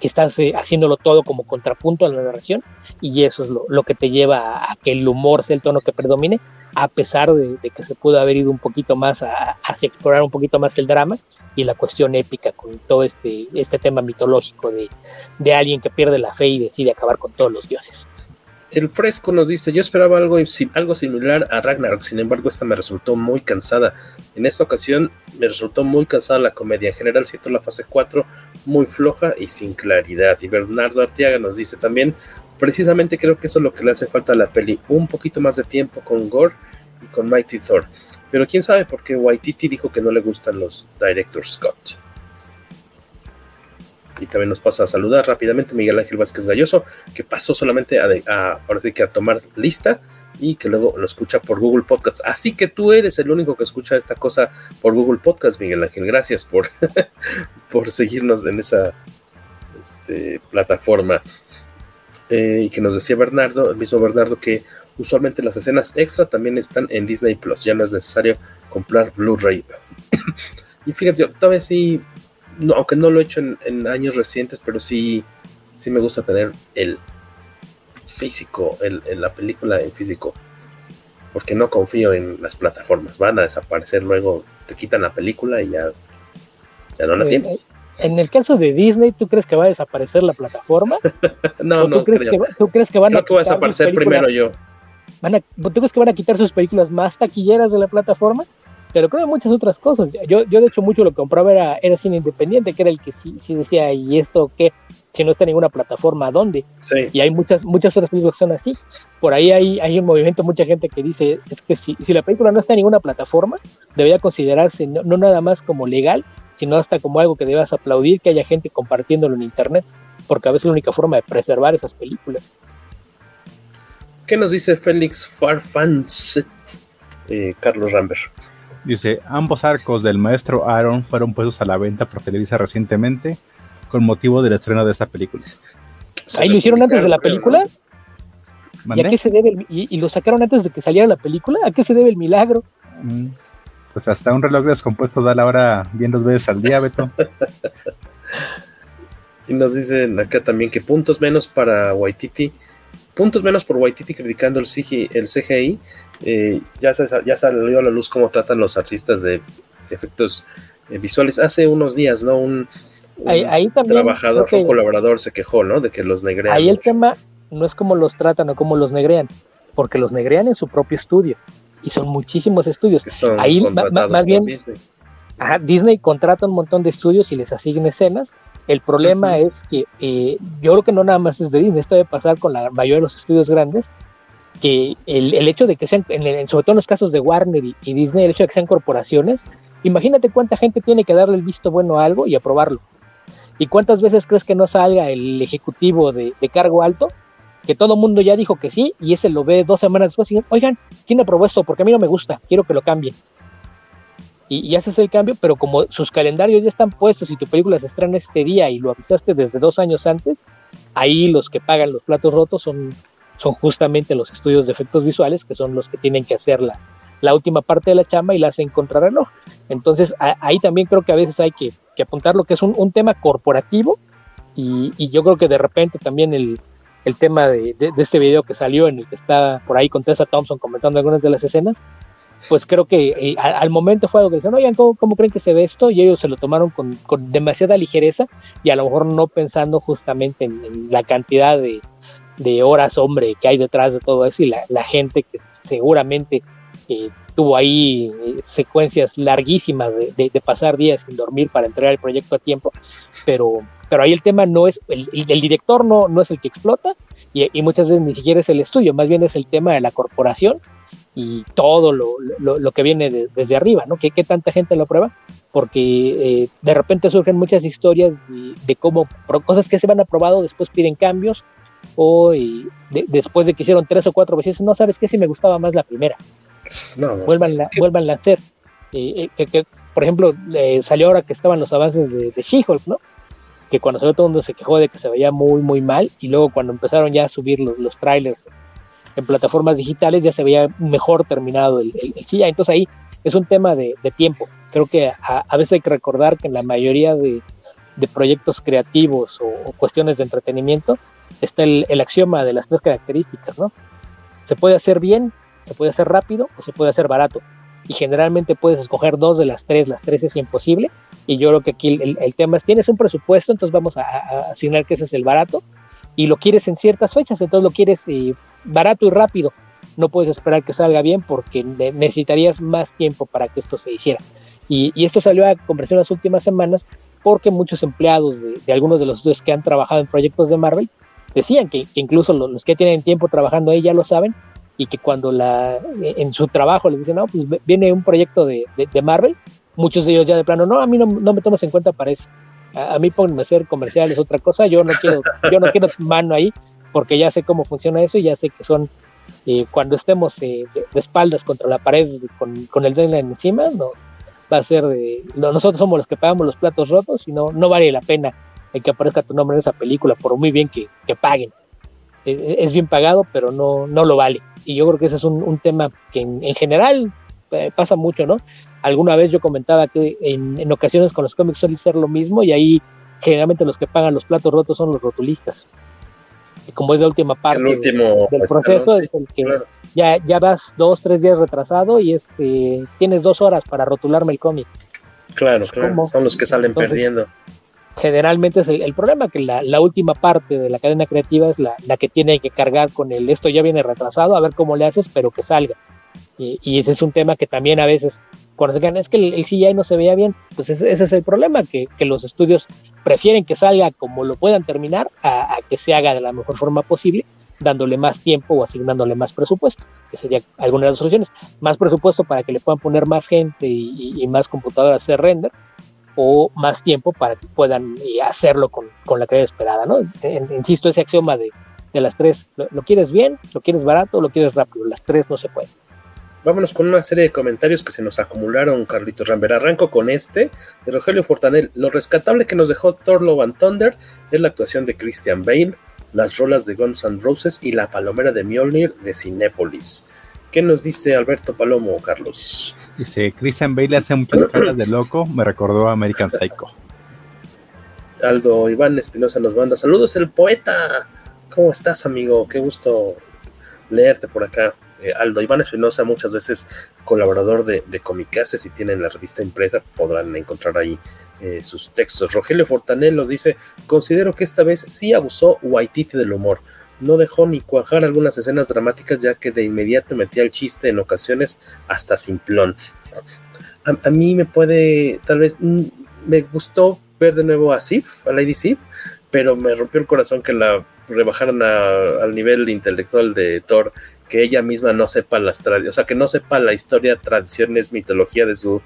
que estás eh, haciéndolo todo como contrapunto a la narración y eso es lo, que te lleva a, que el humor sea el tono que predomine, a pesar de, que se pudo haber ido un poquito más a, hacia explorar un poquito más el drama y la cuestión épica con todo este, este tema mitológico de, de alguien que pierde la fe y decide acabar con todos los dioses. El fresco nos dice, yo esperaba algo, algo similar a Ragnarok, sin embargo esta me resultó muy cansada. En esta ocasión me resultó muy cansada la comedia. En general siento la fase 4 muy floja y sin claridad. Y Bernardo Artiaga nos dice también, precisamente creo que eso es lo que le hace falta a la peli, un poquito más de tiempo con Gore y con Mighty Thor. Pero quién sabe por qué Waititi dijo que no le gustan los Director Scott. Y también nos pasa a saludar rápidamente Miguel Ángel Vázquez Galloso, que pasó solamente a, ahora que tomar lista y que luego lo escucha por Google Podcast. Así que tú eres el único que escucha esta cosa por Google Podcast, Miguel Ángel. Gracias por, por seguirnos en esa este, plataforma. Eh, y que nos decía Bernardo, el mismo Bernardo, que usualmente las escenas extra también están en Disney Plus. Ya no es necesario comprar Blu-ray. y fíjate, todavía sí aunque no lo he hecho en, años recientes, pero sí, sí me gusta tener el físico, el, la película en físico, porque no confío en las plataformas, van a desaparecer luego, te quitan la película y ya, ya no la tienes. En el caso de Disney, ¿tú crees que va a desaparecer la plataforma? no, no, tú crees, Que, ¿tú crees que van creo a que va a desaparecer primero yo. Van ¿Tú crees que van a quitar sus películas más taquilleras de la plataforma? Pero creo que muchas otras cosas. Yo, yo de hecho mucho lo que compraba era, era cine independiente, que era el que sí, sí decía, ¿y esto qué? Si no está en ninguna plataforma, ¿dónde? Y hay muchas, muchas otras películas que son así. Por ahí hay, hay un movimiento, mucha gente que dice, es que si, si la película no está en ninguna plataforma, debería considerarse no, no nada más como legal, sino hasta como algo que debas aplaudir que haya gente compartiéndolo en internet, porque a veces es la única forma de preservar esas películas. ¿Qué nos dice Félix Farfans? Eh, Carlos Rambert. Dice, ambos arcos del maestro Aaron fueron puestos a la venta por Televisa recientemente con motivo del estreno de esta película. ¿Ahí lo hicieron antes de la película? ¿Y, a qué se debe y, lo sacaron antes de que saliera la película? ¿A qué se debe el milagro? Mm, pues hasta un reloj descompuesto da la hora bien dos veces al día, Beto. Y nos dicen acá también que puntos menos para Waititi, puntos menos por Waititi criticando el CGI, el CGI eh, ya, ya salió a la luz cómo tratan los artistas de efectos eh, visuales. Hace unos días, ¿no? Un, ahí, también trabajador, un colaborador se quejó, ¿no? De que los negrean. Ahí el tema no es cómo los tratan o cómo los negrean, porque los negrean en su propio estudio. Y son muchísimos estudios. ahí más bien Disney. Disney contrata un montón de estudios y les asigna escenas. El problema es que eh, yo creo que no nada más es de Disney, esto debe pasar con la mayoría de los estudios grandes, que el, el hecho de que sean, en, sobre todo en los casos de Warner y, Disney, el hecho de que sean corporaciones, imagínate cuánta gente tiene que darle el visto bueno a algo y aprobarlo. ¿Y cuántas veces crees que no salga el ejecutivo de, cargo alto? Que todo el mundo ya dijo que sí y ese lo ve dos semanas después y dice, oigan, ¿quién aprobó esto? Porque a mí no me gusta, quiero que lo cambien. Y, y, haces el cambio, pero como sus calendarios ya están puestos y tu película se estrena este día y lo avisaste desde dos años antes, ahí los que pagan los platos rotos son son justamente los estudios de efectos visuales que son los que tienen que hacer la, la última parte de la chamba y la hacen contrarreloj. Entonces ahí también creo que a veces hay que, apuntar lo que es un, tema corporativo y, yo creo que de repente también el, tema de, este video que salió en el que está por ahí con Tessa Thompson comentando algunas de las escenas, pues creo que eh, al, momento fue algo que decían, oigan, ¿cómo, creen que se ve esto? Y ellos se lo tomaron con, demasiada ligereza y a lo mejor no pensando justamente en la cantidad de, de horas, hombre, que hay detrás de todo eso y la, gente que seguramente eh, tuvo ahí eh, secuencias larguísimas de, pasar días sin dormir para entregar el proyecto a tiempo, pero, pero ahí el tema no es, el, el director no, no es el que explota y, muchas veces ni siquiera es el estudio, más bien es el tema de la corporación y todo lo, lo, que viene desde arriba, ¿no? ¿Qué, ¿Qué, tanta gente lo prueba? Porque eh, de repente surgen muchas historias de, de cómo cosas que se van aprobado después piden cambios o después de que hicieron tres o cuatro veces, no sabes qué si me gustaba más la primera. No, vuelvan, vuelvan a hacer. Eh, eh, que, por ejemplo, salió ahora que estaban los avances de, de She-Hulk, ¿no? Que cuando salió todo el mundo se quejó de que se veía muy, muy mal, y luego cuando empezaron ya a subir los, los trailers en plataformas digitales, ya se veía mejor terminado el, el, Entonces ahí es un tema de, tiempo. Creo que a, veces hay que recordar que en la mayoría de, proyectos creativos o, cuestiones de entretenimiento, está el, axioma de las tres características, ¿no? Se puede hacer bien, se puede hacer rápido o se puede hacer barato. Y generalmente puedes escoger dos de las tres, las tres es imposible. Y yo creo que aquí el, tema es, tienes un presupuesto, entonces vamos a, asignar que ese es el barato. Y lo quieres en ciertas fechas, entonces lo quieres eh, barato y rápido. No puedes esperar que salga bien porque necesitarías más tiempo para que esto se hiciera. Y, esto salió a conversión las últimas semanas porque muchos empleados de, algunos de los estudios que han trabajado en proyectos de Marvel decían que, incluso los, que tienen tiempo trabajando ahí ya lo saben y que cuando la, en su trabajo les dicen, no, pues viene un proyecto de, de, Marvel, muchos de ellos ya de plano, no, a mí no, no me tomas en cuenta para eso. A, mí pónganme a hacer comerciales, otra cosa, yo no quiero, yo no quiero mano ahí, porque ya sé cómo funciona eso y ya sé que son, eh, cuando estemos eh, de, espaldas contra la pared con, con el deadline encima, no, va a ser de, nosotros somos los que pagamos los platos rotos y no, no vale la pena que aparezca tu nombre en esa película, por muy bien que, paguen. E, e, es, bien pagado, pero no, no lo vale. Y yo creo que ese es un, tema que en, general eh, pasa mucho, ¿no? Alguna vez yo comentaba que en, ocasiones con los cómics suele ser lo mismo y ahí generalmente los que pagan los platos rotos son los rotulistas. Como es la última parte último, del proceso, es el que ya, ya vas dos, tres días retrasado y este, tienes dos horas para rotularme el cómic. Claro, claro, son los que salen perdiendo generalmente es el, problema, que la, última parte de la cadena creativa es la, que tiene que cargar con el esto ya viene retrasado, a ver cómo le haces, pero que salga. Y, ese es un tema que también a veces, cuando quedan, es que el, el no se veía bien, pues ese, es el problema, que, los estudios prefieren que salga como lo puedan terminar a, que se haga de la mejor forma posible, dándole más tiempo o asignándole más presupuesto, que sería alguna de las soluciones. Más presupuesto para que le puedan poner más gente y, más computadoras hacer render, o más tiempo para que puedan eh, hacerlo con, la calidad esperada, ¿no? insisto, ese axioma de, las tres, lo, quieres bien, lo quieres barato, lo quieres rápido, las tres no se pueden. Vámonos con una serie de comentarios que se nos acumularon, Carlitos Ramber. Arranco con este, de Rogelio Fortanel. Lo rescatable que nos dejó Thor Love and Thunder es la actuación de Christian Bale, las rolas de Guns N' Roses y la palomera de Mjolnir de Cinépolis. ¿Qué nos dice Alberto Palomo, Carlos? Dice, Christian Bale hace muchas caras de loco, me recordó a American Psycho. Aldo Iván Espinosa nos manda saludos, el poeta. ¿Cómo estás, amigo? Qué gusto leerte por acá. Eh, Aldo Iván Espinosa, muchas veces colaborador de, de Comicase, si tienen la revista impresa podrán encontrar ahí eh, sus textos. Rogelio Fortanel nos dice, considero que esta vez sí abusó Waititi del humor. No dejó ni cuajar algunas escenas dramáticas ya que de inmediato metía el chiste en ocasiones hasta simplón. A, mí me puede, tal vez, mm, me gustó ver de nuevo a Sif, a Lady Sif, pero me rompió el corazón que la rebajaran al nivel intelectual de Thor, que ella misma no sepa las tradiciones, o sea, que no sepa la historia, tradiciones, mitología de su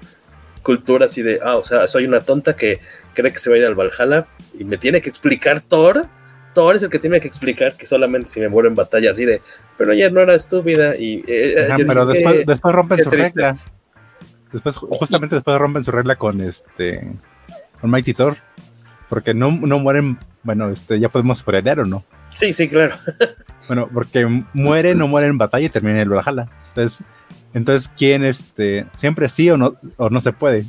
cultura, así de, ah, o sea, soy una tonta que cree que se va a ir al Valhalla y me tiene que explicar Thor. Thor es el que tiene que explicar que solamente si me muero en batalla, así de, pero ella no era estúpida y... Eh, Ajá, pero después, después rompen su regla. Después, justamente después rompen su regla con este con Mighty Thor. Porque no, no mueren, bueno, este, ya podemos spoilear o no. Sí, sí, claro. bueno, porque muere, no muere en batalla y termina en el Valhalla. Entonces, entonces, ¿quién este, siempre sí o no, o no se puede?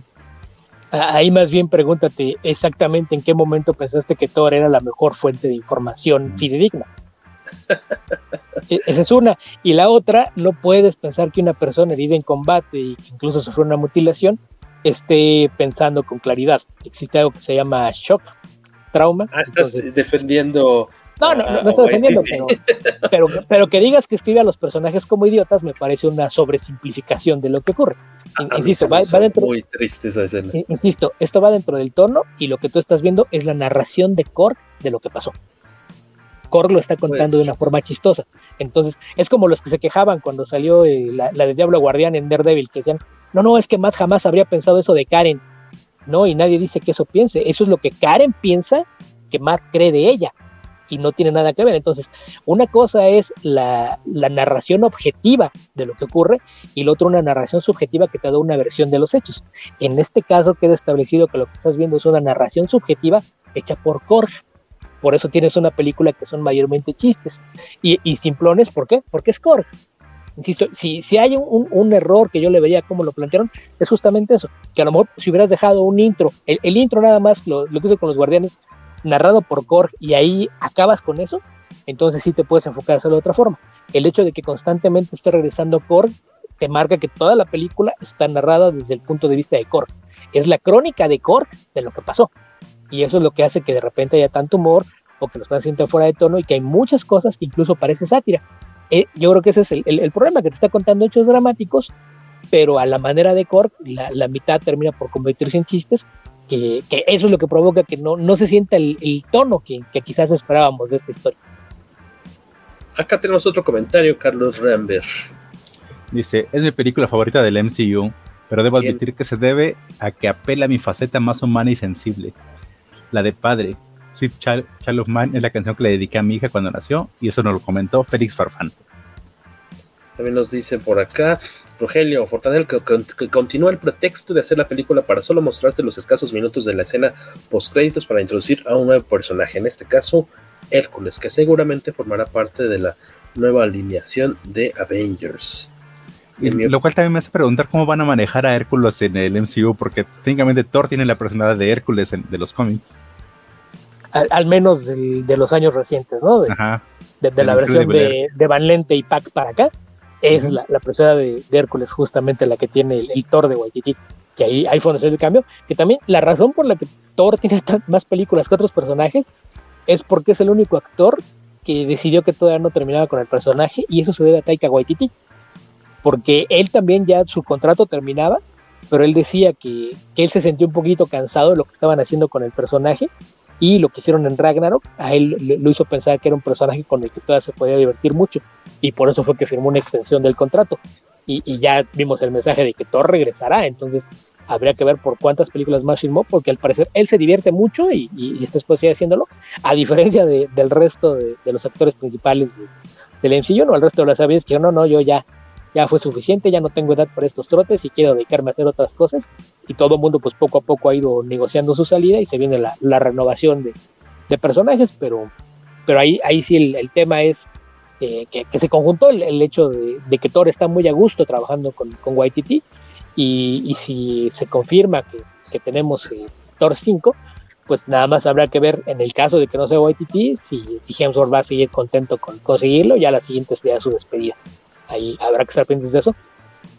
Ahí más bien pregúntate exactamente en qué momento pensaste que Thor era la mejor fuente de información fidedigna. Esa es una. Y la otra, no puedes pensar que una persona herida en combate y que incluso sufrió una mutilación esté pensando con claridad. Existe algo que se llama shock, trauma. Ah, estás defendiendo. No, no, no, no estoy defendiendo, pero, pero, que digas que escribe a los personajes como idiotas me parece una sobresimplificación de lo que ocurre. insisto, va, dentro. Muy triste esa escena. Insisto, esto va dentro del tono y lo que tú estás viendo es la narración de Korg de lo que pasó. Korg lo está contando de una forma chistosa. Entonces, es como los que se quejaban cuando salió eh, la, la, de Diablo Guardián en Daredevil, que decían, no, no, es que Matt jamás habría pensado eso de Karen. No, y nadie dice que eso piense. Eso es lo que Karen piensa que Matt cree de ella. Y no tiene nada que ver. Entonces, una cosa es la, narración objetiva de lo que ocurre y la otra una narración subjetiva que te da una versión de los hechos. En este caso queda establecido que lo que estás viendo es una narración subjetiva hecha por Korg. Por eso tienes una película que son mayormente chistes. Y, simplones, ¿por qué? Porque es Korg. Insisto, si, si hay un, un, error que yo le veía como lo plantearon, es justamente eso, que a lo mejor si hubieras dejado un intro, el, el intro nada más, lo, lo que hizo con los guardianes, narrado por Korg, y ahí acabas con eso, entonces sí te puedes enfocar de otra forma. El hecho de que constantemente esté regresando Korg te marca que toda la película está narrada desde el punto de vista de Korg. Es la crónica de Korg de lo que pasó. Y eso es lo que hace que de repente haya tanto humor o que los fans sientan fuera de tono y que hay muchas cosas que incluso parece sátira. Eh, yo creo que ese es el, el, problema, que te está contando hechos dramáticos, pero a la manera de Korg, la mitad termina por convertirse en chistes, que, que, eso es lo que provoca que no, no se sienta el, el tono que, que, quizás esperábamos de esta historia. Acá tenemos otro comentario, Carlos Rambert. Dice, es mi película favorita del MCU, pero debo ¿Quién? admitir que se debe a que apela a mi faceta más humana y sensible, la de padre, Sweet Child, Child, of Mine es la canción que le dediqué a mi hija cuando nació y eso nos lo comentó Félix Farfán. También nos dice por acá Rogelio Fortanel que, que, que, continúa el pretexto de hacer la película para solo mostrarte los escasos minutos de la escena post créditos para introducir a un nuevo personaje, en este caso Hércules, que seguramente formará parte de la nueva alineación de Avengers. Lo cual también me hace preguntar cómo van a manejar a Hércules en el MCU, porque técnicamente Thor tiene la personalidad de Hércules en, de los cómics al, al menos de, de, los años recientes, ¿no? De, de, de la versión de, de, Van Lente y Pac para acá, es la, la persona de, Hércules, justamente la que tiene el, el Thor de Waititi, que ahí, donde se el cambio, que también la razón por la que Thor tiene más películas que otros personajes es porque es el único actor que decidió que todavía no terminaba con el personaje y eso se debe a Taika Waititi, porque él también ya su contrato terminaba, pero él decía que, que él se sentía un poquito cansado de lo que estaban haciendo con el personaje y lo que hicieron en Ragnarok a él lo hizo pensar que era un personaje con el que todavía se podía divertir mucho y por eso fue que firmó una extensión del contrato. Y, ya vimos el mensaje de que Thor regresará entonces habría que ver por cuántas películas más filmó porque al parecer él se divierte mucho y, y después sigue haciéndolo a diferencia de, del resto de, los actores principales de, del MCU no el resto de las sabías que no no yo ya ya fue suficiente, ya no tengo edad para estos trotes y quiero dedicarme a hacer otras cosas. Y todo el mundo pues poco a poco ha ido negociando su salida y se viene la, la renovación de, de, personajes, pero, pero ahí, ahí sí el, el tema es eh, que, que, se conjuntó el, el hecho de, que Thor está muy a gusto trabajando con, con YTT y, y si se confirma que, que tenemos eh, Thor 5, pues nada más habrá que ver en el caso de que no sea YTT, si, si Hemsworth va a seguir contento con conseguirlo, ya la siguiente sería su despedida. Ahí habrá que estar pendientes de eso.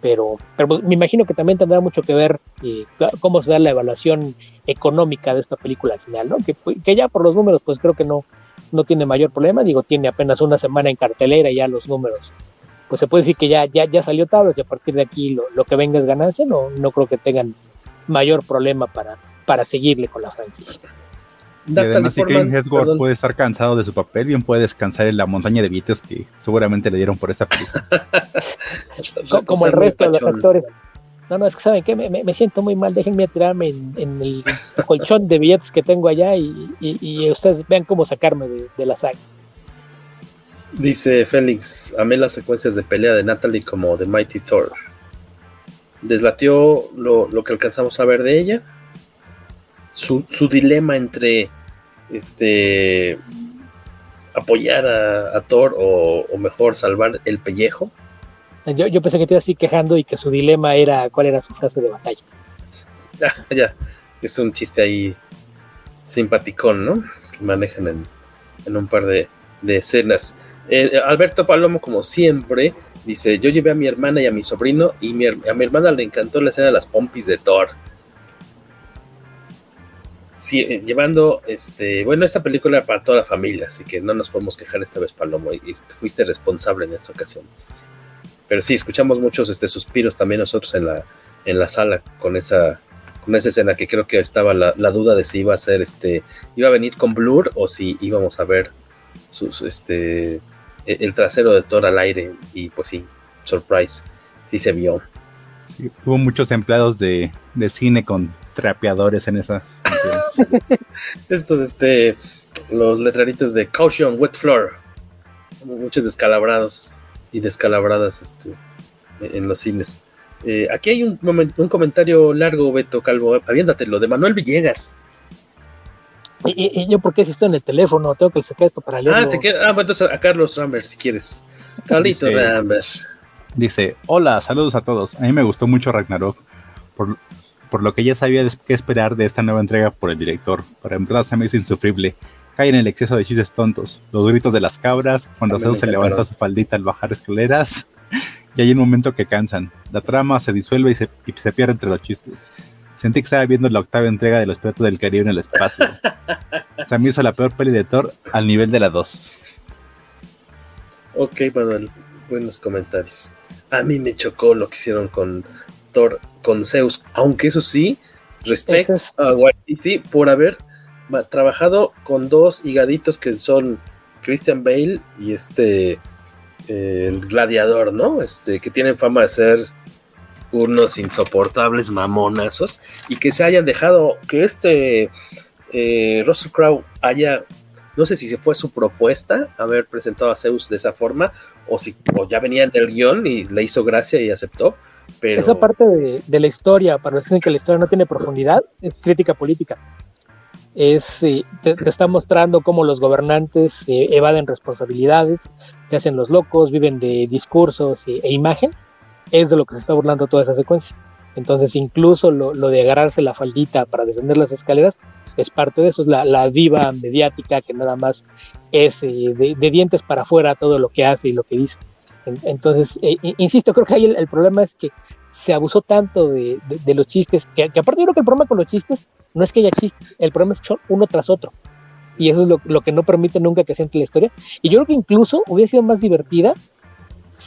Pero, pero pues, me imagino que también tendrá mucho que ver eh, cómo se da la evaluación económica de esta película al final, ¿no? Que, que ya por los números, pues creo que no, no tiene mayor problema. Digo, tiene apenas una semana en cartelera y ya los números, pues se puede decir que ya, ya, ya salió tablas y a partir de aquí lo, lo que venga es ganancia. No, no creo que tengan mayor problema para, para seguirle con la franquicia. Y además, si Kevin Hesworth puede estar cansado de su papel, bien puede descansar en la montaña de billetes que seguramente le dieron por esa película. Como el resto de los actores. No, no, es que saben que me, me, siento muy mal, déjenme tirarme en, en, el colchón de billetes que tengo allá y, y, y ustedes vean cómo sacarme de, de, la saga. Dice Félix, amé las secuencias de pelea de Natalie como de Mighty Thor. Deslatió lo, lo que alcanzamos a ver de ella su, su dilema entre este apoyar a, a Thor o, o, mejor salvar el pellejo. Yo, yo pensé que te iba así quejando y que su dilema era cuál era su frase de batalla. Ya, ya, es un chiste ahí simpaticón, ¿no? Que manejan en, en un par de, de escenas. Eh, Alberto Palomo, como siempre, dice: Yo llevé a mi hermana y a mi sobrino, y mi, a mi hermana le encantó la escena de las pompis de Thor sí, eh, llevando, este, bueno, esta película era para toda la familia, así que no nos podemos quejar esta vez, Palomo, y, y fuiste responsable en esta ocasión. Pero sí, escuchamos muchos este, suspiros también nosotros en la, en la sala con esa, con esa escena que creo que estaba la, la, duda de si iba a ser, este, iba a venir con Blur o si íbamos a ver sus, este, e, el trasero de Thor al aire, y pues sí, surprise, sí se vio. Sí, hubo muchos empleados de, de cine con trapeadores en esas Estos, este, los letreritos de Caution, Wet Floor. Muchos descalabrados y descalabradas este, en los cines. Eh, aquí hay un, moment, un, comentario largo, Beto Calvo. Aviéndatelo, de Manuel Villegas. ¿Y, y, y yo por qué si estoy en el teléfono? Tengo que el secreto para leerlo. Ah, te queda, ah, entonces a Carlos Rambert si quieres. Carlito dice, Rambert. Dice, hola, saludos a todos. A mí me gustó mucho Ragnarok. Por, por lo que ya sabía qué esperar de esta nueva entrega por el director. Para empezar, se me hizo insufrible. Cae en el exceso de chistes tontos, los gritos de las cabras, cuando Zeus se levanta su faldita al bajar escaleras, y hay un momento que cansan. La trama se disuelve y se, y se pierde entre los chistes. Sentí que estaba viendo la octava entrega de Los Piratas del Caribe en el espacio. se me hizo la peor peli de Thor al nivel de la 2. Ok, Manuel, buenos comentarios. A mí me chocó lo que hicieron con Thor con Zeus, aunque eso sí, respecto es... a Waititi por haber trabajado con dos higaditos que son Christian Bale y este eh, el gladiador, ¿no? Este que tienen fama de ser unos insoportables mamonazos y que se hayan dejado que este eh, Russell Crowe haya no sé si se fue su propuesta haber presentado a Zeus de esa forma o si o ya venía del guion y le hizo gracia y aceptó pero... Esa parte de, la historia, para los que dicen que la historia no tiene profundidad, es crítica política. Es, eh, te, está mostrando cómo los gobernantes eh, evaden responsabilidades, se hacen los locos, viven de discursos e, e, imagen. Es de lo que se está burlando toda esa secuencia. Entonces, incluso lo, de agarrarse la faldita para descender las escaleras es parte de eso, es la, la diva mediática que nada más es eh, de, de dientes para afuera todo lo que hace y lo que dice. Entonces, eh, insisto, creo que ahí el, problema es que se abusó tanto de, los chistes, que, aparte yo creo que el problema con los chistes no es que haya chistes, el problema es que son uno tras otro. Y eso es lo, lo que no permite nunca que se entre la historia. Y yo creo que incluso hubiera sido más divertida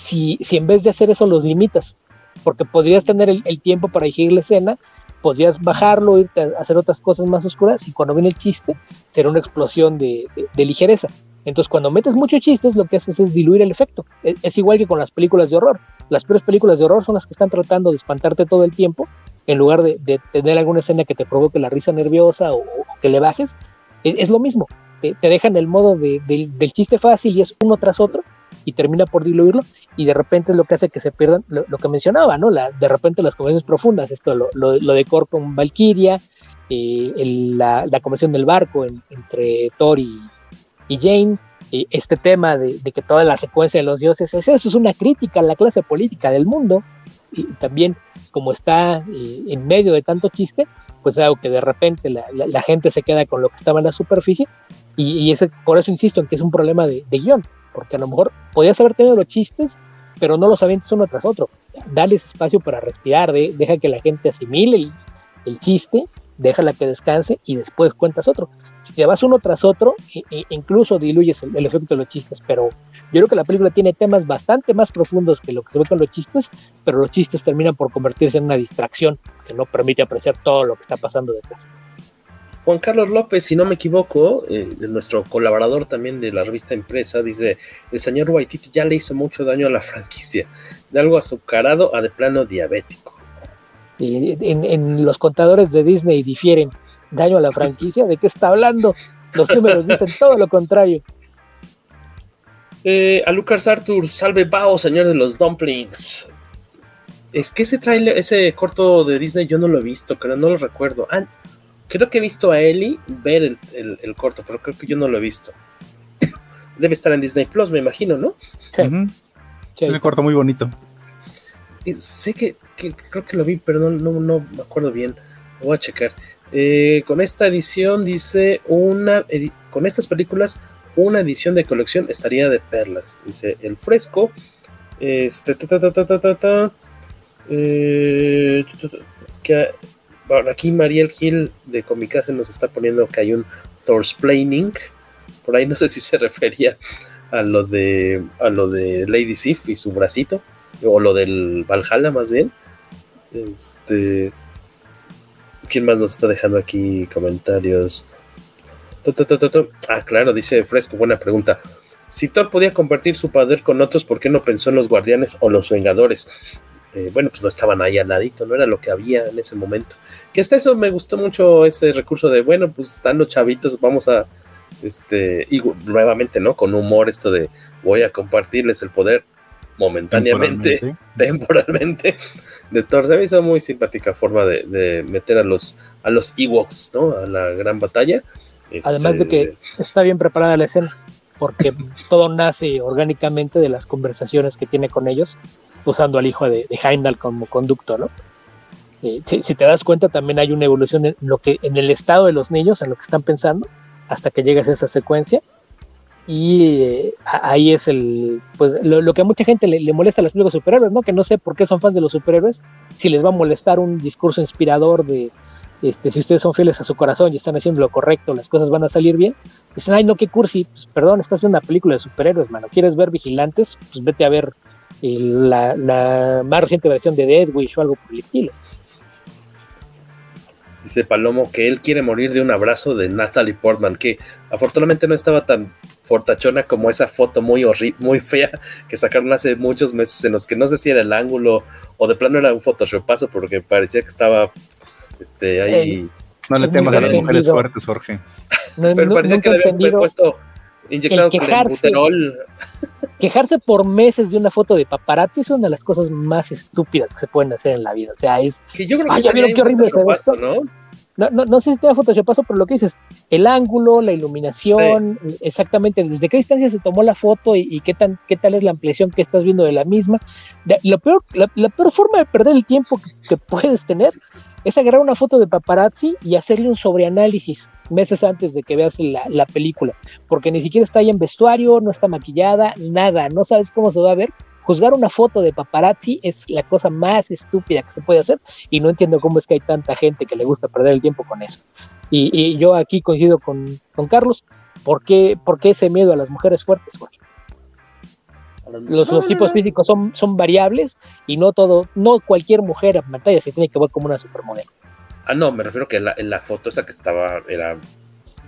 si, si en vez de hacer eso los limitas. Porque podrías tener el, tiempo para digerir la escena, podrías bajarlo, irte a hacer otras cosas más oscuras, y cuando viene el chiste, será una explosión de ligereza. Entonces, cuando metes muchos chistes, lo que haces es diluir el efecto. Es, es, igual que con las películas de horror. Las peores películas de horror son las que están tratando de espantarte todo el tiempo, en lugar de, de tener alguna escena que te provoque la risa nerviosa o, que le bajes. Es, es lo mismo. Te, dejan el modo de, de, del chiste fácil y es uno tras otro y termina por diluirlo y de repente es lo que hace que se pierdan lo, que mencionaba, ¿no? La, de repente las conversaciones profundas, esto lo, lo, lo de Cor con Valkyria, eh, el, la, la, del barco en, entre Thor y, y Jane, y este tema de, de, que toda la secuencia de los dioses es eso, es una crítica a la clase política del mundo. y también como está eh, en medio de tanto chiste, pues es algo que de repente la, gente se queda con lo que estaba en la superficie y, por eso insisto en que es un problema de, guion, porque a lo mejor podías haber tenido los chistes, pero no los avientes uno tras otro. Dale ese espacio para respirar, deja que la gente asimile el, el chiste, déjala que descanse y después cuentas otro. Si vas uno tras otro, incluso diluyes el, efecto de los chistes, pero yo creo que la película tiene temas bastante más profundos que lo que se ve con los chistes, pero los chistes terminan por convertirse en una distracción que no permite apreciar todo lo que está pasando detrás. Juan Carlos López, si no me equivoco, eh, nuestro colaborador también de la revista Empresa, dice, el señor Waititi ya le hizo mucho daño a la franquicia, de algo azucarado a de plano diabético. en, en, los contadores de Disney difieren daño a la franquicia, ¿de qué está hablando? Los números dicen todo lo contrario. Eh, a Lucas Arthur, salve Bao, señor de los dumplings. Es que ese trailer, ese corto de Disney yo no lo he visto, pero no lo recuerdo. Ah, creo que he visto a Eli ver el, corto, pero creo que yo no lo he visto. Debe estar en Disney Plus, me imagino, ¿no? Sí. Es un corto muy bonito. sé que, creo que lo vi, pero no, no, no me acuerdo bien. Lo voy a checar. Eh, con esta edición dice una con estas películas una edición de colección estaría de perlas. Dice el fresco. Este eh, que, aquí Mariel Gil de Comicase nos está poniendo que hay un Planning Por ahí no sé si se refería a lo de a lo de Lady Sif y su bracito. O lo del Valhalla más bien. Este ¿Quién más nos está dejando aquí comentarios? Ah, claro, dice Fresco, buena pregunta. Si Thor podía compartir su poder con otros, ¿por qué no pensó en los guardianes o los vengadores? Eh, bueno, pues no estaban ahí al ladito, no era lo que había en ese momento. Que hasta eso me gustó mucho ese recurso de, bueno, pues están los chavitos, vamos a, este, y nuevamente, ¿no? Con humor esto de, voy a compartirles el poder momentáneamente, temporalmente, de Thor. Se me hizo muy simpática forma de, meter a los, a los Ewoks, ¿no? A la gran batalla. Además de que este, está bien preparada la escena, porque todo nace orgánicamente de las conversaciones que tiene con ellos, usando al hijo de, de Heimdall como conducto, ¿no? Eh, si, te das cuenta, también hay una evolución en, lo que, en el estado de los niños, en lo que están pensando, hasta que llegas a esa secuencia y eh, ahí es el pues lo, que a mucha gente le, molesta a los películas superhéroes no que no sé por qué son fans de los superhéroes si les va a molestar un discurso inspirador de este, si ustedes son fieles a su corazón y están haciendo lo correcto las cosas van a salir bien dicen ay no qué cursi pues perdón estás viendo una película de superhéroes mano quieres ver vigilantes pues vete a ver eh, la, la, más reciente versión de Dead Wish o algo por el estilo dice Palomo que él quiere morir de un abrazo de Natalie Portman, que afortunadamente no estaba tan fortachona como esa foto muy muy fea que sacaron hace muchos meses en los que no sé si era el ángulo o de plano era un photoshopazo porque parecía que estaba este ahí no le temas a las mujeres fuertes Jorge. Pero parecía que le habían puesto inyectado buterol quejarse por meses de una foto de paparazzi es una de las cosas más estúpidas que se pueden hacer en la vida o sea es que yo creo que qué horrible ¿no? no, no, no sé si te da photoshopazo, pero lo que dices, el ángulo, la iluminación, exactamente desde qué distancia se tomó la foto y, qué tan qué tal es la ampliación que estás viendo de la misma. lo peor, la, peor forma de perder el tiempo que, puedes tener es agarrar una foto de paparazzi y hacerle un sobreanálisis meses antes de que veas la, la película, porque ni siquiera está ahí en vestuario, no está maquillada, nada, no sabes cómo se va a ver juzgar una foto de paparazzi es la cosa más estúpida que se puede hacer y no entiendo cómo es que hay tanta gente que le gusta perder el tiempo con eso. Y, yo aquí coincido con, Carlos, ¿por qué, ese miedo a las mujeres fuertes? Los, tipos físicos son, son variables y no todo, no cualquier mujer en pantalla se tiene que ver como una supermodelo. Ah, no, me refiero que la, la foto esa que estaba era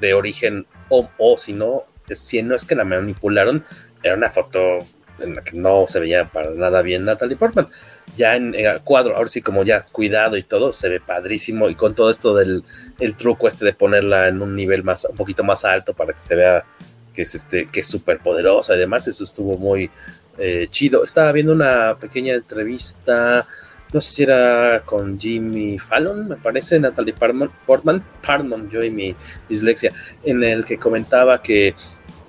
de origen o, o si no, si no es que la manipularon, era una foto en la que no se veía para nada bien Natalie Portman. Ya en, el cuadro, ahora sí, como ya cuidado y todo, se ve padrísimo. Y con todo esto del el truco este de ponerla en un nivel más, un poquito más alto para que se vea que es este, que es súper poderosa y demás, eso estuvo muy eh, chido. Estaba viendo una pequeña entrevista, no sé si era con Jimmy Fallon, me parece, Natalie Portman, Portman, Portman yo y mi dislexia, en el que comentaba que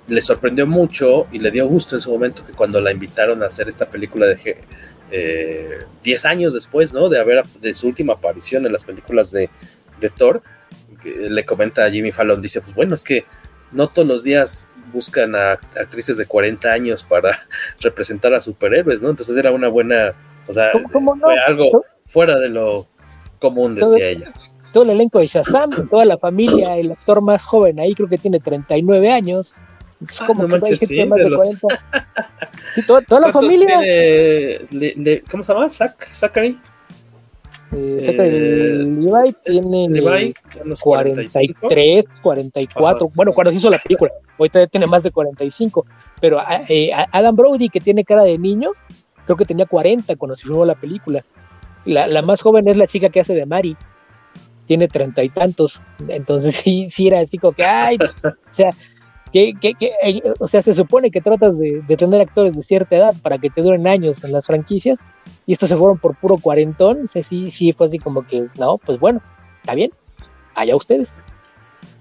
le sorprendió mucho y le dio gusto en su momento que cuando la invitaron a hacer esta película de 10 años después, ¿no? De haber de su última aparición en las películas de, de Thor, le comenta a Jimmy Fallon, dice, pues bueno, es que no todos los días buscan a actrices de 40 años para representar a superhéroes, ¿no? Entonces era una buena, o sea, fue algo fuera de lo común, decía ella. Todo el elenco de Shazam, toda la familia, el actor más joven ahí creo que tiene 39 años. Es Ah, como no que manches, sí, más de de los- 40. Sí, toda, toda la ¿Cuántos familia. tiene le- le- ¿Cómo se llama? ¿Zac? ¿Zachary? Eh, Zachary Levi tiene Levi, unos 45. 43, 44. Bueno, cuando se hizo la película, ahorita ya tiene más de 45. Pero a- eh, Adam Brody, que tiene cara de niño, creo que tenía 40 cuando se filmó la película. La, la más joven es la chica que hace de Mari. Tiene treinta y tantos. Entonces sí, sí era así como que, ay, o sea, que, que- que, eh, se supone que tratas de, tener actores de cierta edad para que te duren años en las franquicias y estos se fueron por puro cuarentón, sí, sí fue así como que, no, pues bueno, está bien, allá ustedes.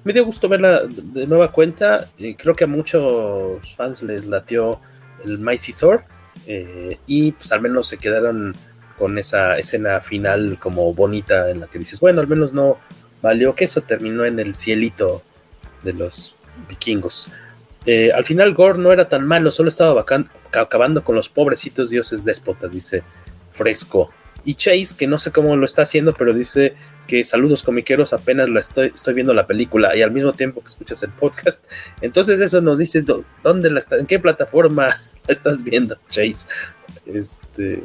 Me dio gusto verla de nueva cuenta. eh, creo que a muchos fans les latió el Mighty Thor. Eh, y pues al menos se quedaron con esa escena final como bonita en la que dices, bueno, al menos no valió que eso terminó en el cielito de los vikingos. Eh, al final Gore no era tan malo, solo estaba acabando con los pobrecitos dioses déspotas, dice Fresco. Y Chase, que no sé cómo lo está haciendo, pero dice que saludos comiqueros, apenas la estoy, estoy viendo la película y al mismo tiempo que escuchas el podcast. Entonces eso nos dice dó- dónde la está, en qué plataforma la estás viendo, Chase. Este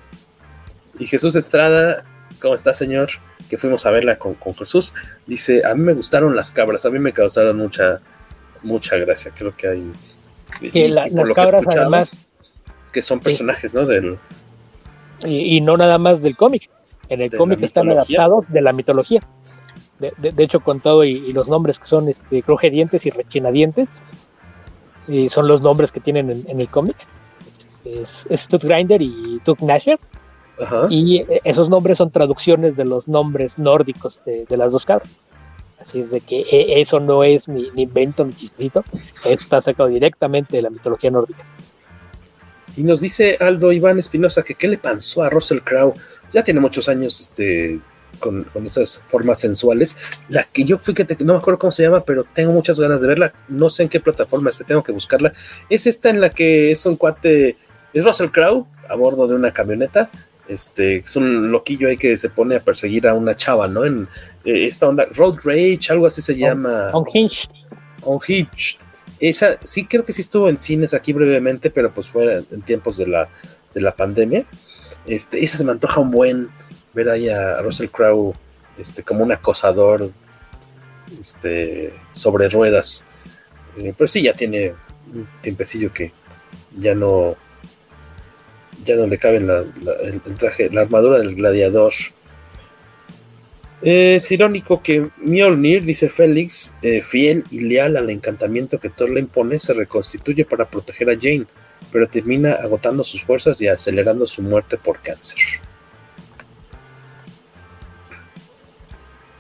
y Jesús Estrada, ¿cómo está, señor? Que fuimos a verla con, con Jesús. Dice, a mí me gustaron las cabras, a mí me causaron mucha, mucha gracia. Creo que hay. Que la- por las lo cabras, además, Que son personajes, ¿no? Del, y, y no nada más del cómic, en el cómic están adaptados de la mitología. De, de- de hecho, con todo y, y los nombres que son este, crujedientes y rechinadientes, y son los nombres que tienen en, en el cómic. Es, es Grinder y Tooth Gnasher. Ajá. Y esos nombres son traducciones de los nombres nórdicos de, de las dos cabras. Así es de que eh, eso no es ni, ni invento ni chistito, está sacado directamente de la mitología nórdica. Y nos dice Aldo Iván Espinosa que qué le pasó a Russell Crowe. Ya tiene muchos años este, con, con esas formas sensuales. La que yo fui que te- no me acuerdo cómo se llama, pero tengo muchas ganas de verla. No sé en qué plataforma esté, tengo que buscarla. Es esta en la que es un cuate, es Russell Crowe a bordo de una camioneta. Este, es un loquillo ahí que se pone a perseguir a una chava, ¿no? En eh, esta onda, Road Rage, algo así se llama. Unhinged. Unhinged. Esa sí creo que sí estuvo en cines aquí brevemente, pero pues fue en tiempos de la, de la pandemia. Este, esa se me antoja un buen ver ahí a Russell Crowe este, como un acosador este, sobre ruedas. Eh, pero sí, ya tiene un tiempecillo que ya no ya no le cabe la- la- el, el traje, la armadura del gladiador. Eh, es irónico que Mjolnir, dice Félix, eh, fiel y leal al encantamiento que Thor le impone, se reconstituye para proteger a Jane, pero termina agotando sus fuerzas y acelerando su muerte por cáncer.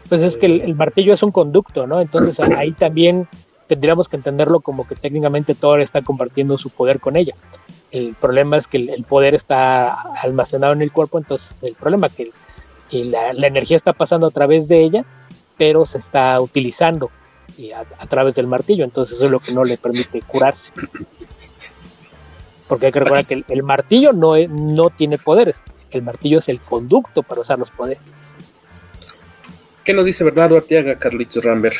Pues es que el, el martillo es un conducto, ¿no? Entonces ahí también tendríamos que entenderlo como que técnicamente Thor está compartiendo su poder con ella. El problema es que el, el poder está almacenado en el cuerpo, entonces el problema es que, la, la energía está pasando a través de ella, pero se está utilizando eh, a, a través del martillo, entonces eso es lo que no le permite curarse. Porque hay que recordar que el, el martillo no, es- no tiene poderes, el martillo es el conducto para usar los poderes. ¿Qué nos dice Bernardo Arteaga, Carlitos Rambert?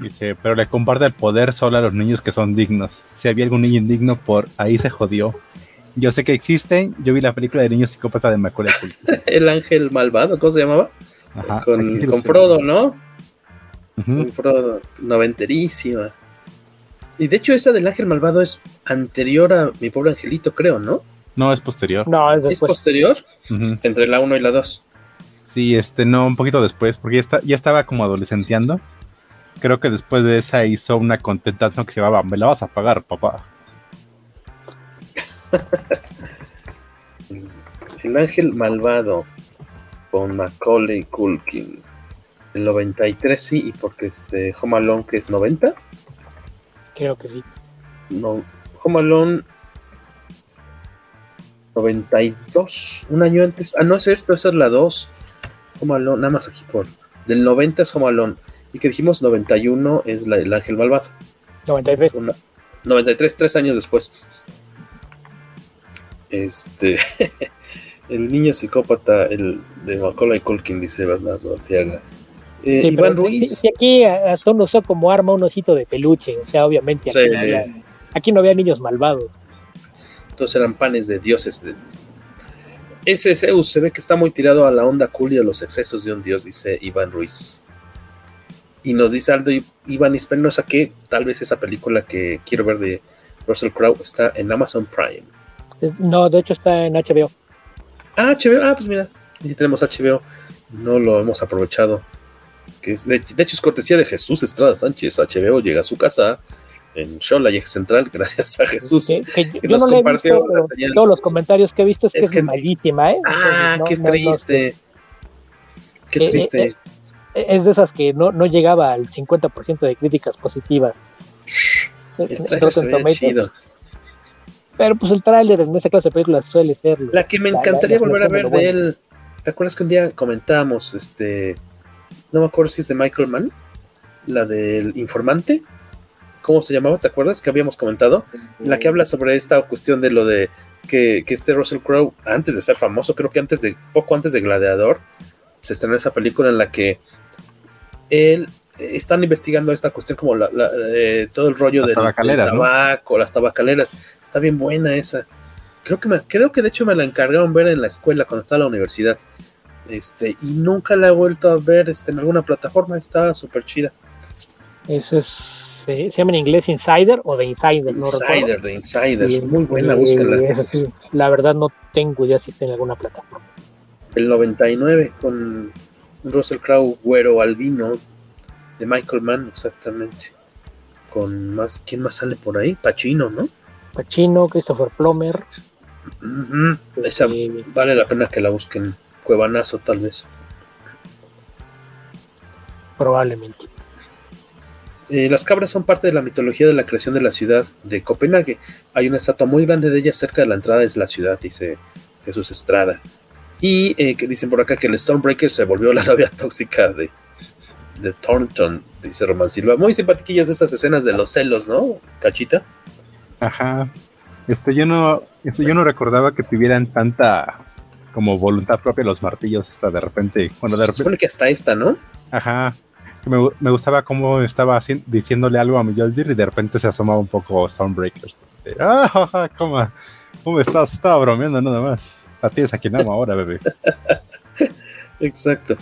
Dice, pero le comparte el poder solo a los niños que son dignos. Si había algún niño indigno, por ahí se jodió. Yo sé que existen. Yo vi la película de niños psicópata de Macaulay Culkin. El ángel malvado, ¿cómo se llamaba? Ajá, con. Frodo, ¿no? Con Frodo, noventerísima. Y de hecho esa del ángel malvado es anterior a mi pobre angelito, creo, ¿no? No, es posterior. No, es ¿Es posterior? Entre la 1 y la 2. Sí, este, no, un poquito después, porque ya, está, ya estaba como adolescenteando. Creo que después de esa hizo una contentación que se llamaba Me la vas a pagar, papá. El ángel malvado con Macaulay Culkin. El 93 sí, y porque este Home Alone que es 90. Creo que sí. No, Home Alone 92, un año antes. Ah, no es cierto, esa es la 2. Home Alone, nada más aquí por. Del 90 es Home Alone. Y que dijimos 91 es la, el Ángel Malvado. 93. 93, tres años después. Este. el niño psicópata, el de Macaulay Culkin, dice Bernardo Arteaga. Eh, Sí, Iván Ruiz. Si aquí Aston usó como arma un osito de peluche, o sea, obviamente aquí, Sí. no, había, aquí no había niños malvados. Todos eran panes de dioses. de- Ese Zeus se ve que está muy tirado a la onda cool y a los excesos de un dios, dice Iván Ruiz. Y nos dice Aldo Iván Espinosa que tal vez esa película que quiero ver de Russell Crowe está en Amazon Prime. No, de hecho está en HBO. Ah, HBO, ah, pues mira, ya tenemos HBO, no lo hemos aprovechado. Que es, de, de hecho, es cortesía de Jesús Estrada Sánchez. HBO llega a su casa en Eje Central, gracias a Jesús. Que, que yo- que nos no compartió visto, pero todos los comentarios que he visto es que Es malísima, ¿eh? Ah, Entonces, no- qué no- triste. Qué Eh, eh, triste. eh, es de esas que no, no llegaba al 50% de críticas positivas. el trailer se chido. Pero pues el tráiler en esa clase de películas suele ser. La que me encantaría la- la volver a ver de él. ¿Te acuerdas que un día comentábamos, este, no me acuerdo si es de Michael Mann, la del informante? ¿Cómo se llamaba? ¿Te acuerdas que habíamos comentado? La que habla sobre esta cuestión de lo de que, que este Russell Crowe, antes de ser famoso, creo que antes de, poco antes de Gladiador, se estrenó esa película en la que él eh, están investigando esta cuestión como la- la, eh, todo el rollo del, del tabacaleras, ¿no? tabaco, las tabacaleras. Está bien buena esa. Creo que, me, creo que de hecho me la encargaron ver en la escuela cuando estaba en la universidad. Este, y nunca la he vuelto a ver este, en alguna plataforma. Está súper chida. Eso es. Se, se llama en inglés Insider o The Insider, no Insider, de Insider. Y- muy buena, y- búsquenla. Eso sí, la verdad no tengo idea si está en alguna plataforma. El 99 con Russell Crowe, güero albino, de Michael Mann, exactamente. Con más, ¿quién más sale por ahí? Pacino, ¿no? Pacino, Christopher Plummer. Esa eh, vale la pena que la busquen. Cuevanazo, tal vez. probablemente. Eh, las cabras son parte de la mitología de la creación de la ciudad de Copenhague. Hay una estatua muy grande de ellas cerca de la entrada de la ciudad, dice Jesús Estrada. Y eh, que dicen por acá que el Stormbreaker se volvió la novia tóxica de, de Thornton, dice Román Silva. Muy simpatiquillas esas escenas de los celos, ¿no? Cachita. Ajá. Este, yo no, este, yo no recordaba que tuvieran tanta como voluntad propia los martillos hasta de repente. Bueno, de repente. supone que hasta esta, ¿no? Ajá. Me, me gustaba cómo estaba diciéndole algo a Mjolnir y de repente se asomaba un poco Stormbreaker. Ah, ¿cómo, ¿Cómo estás? Estaba bromeando nada más. A ti es a quien amo ahora, bebé. Exacto.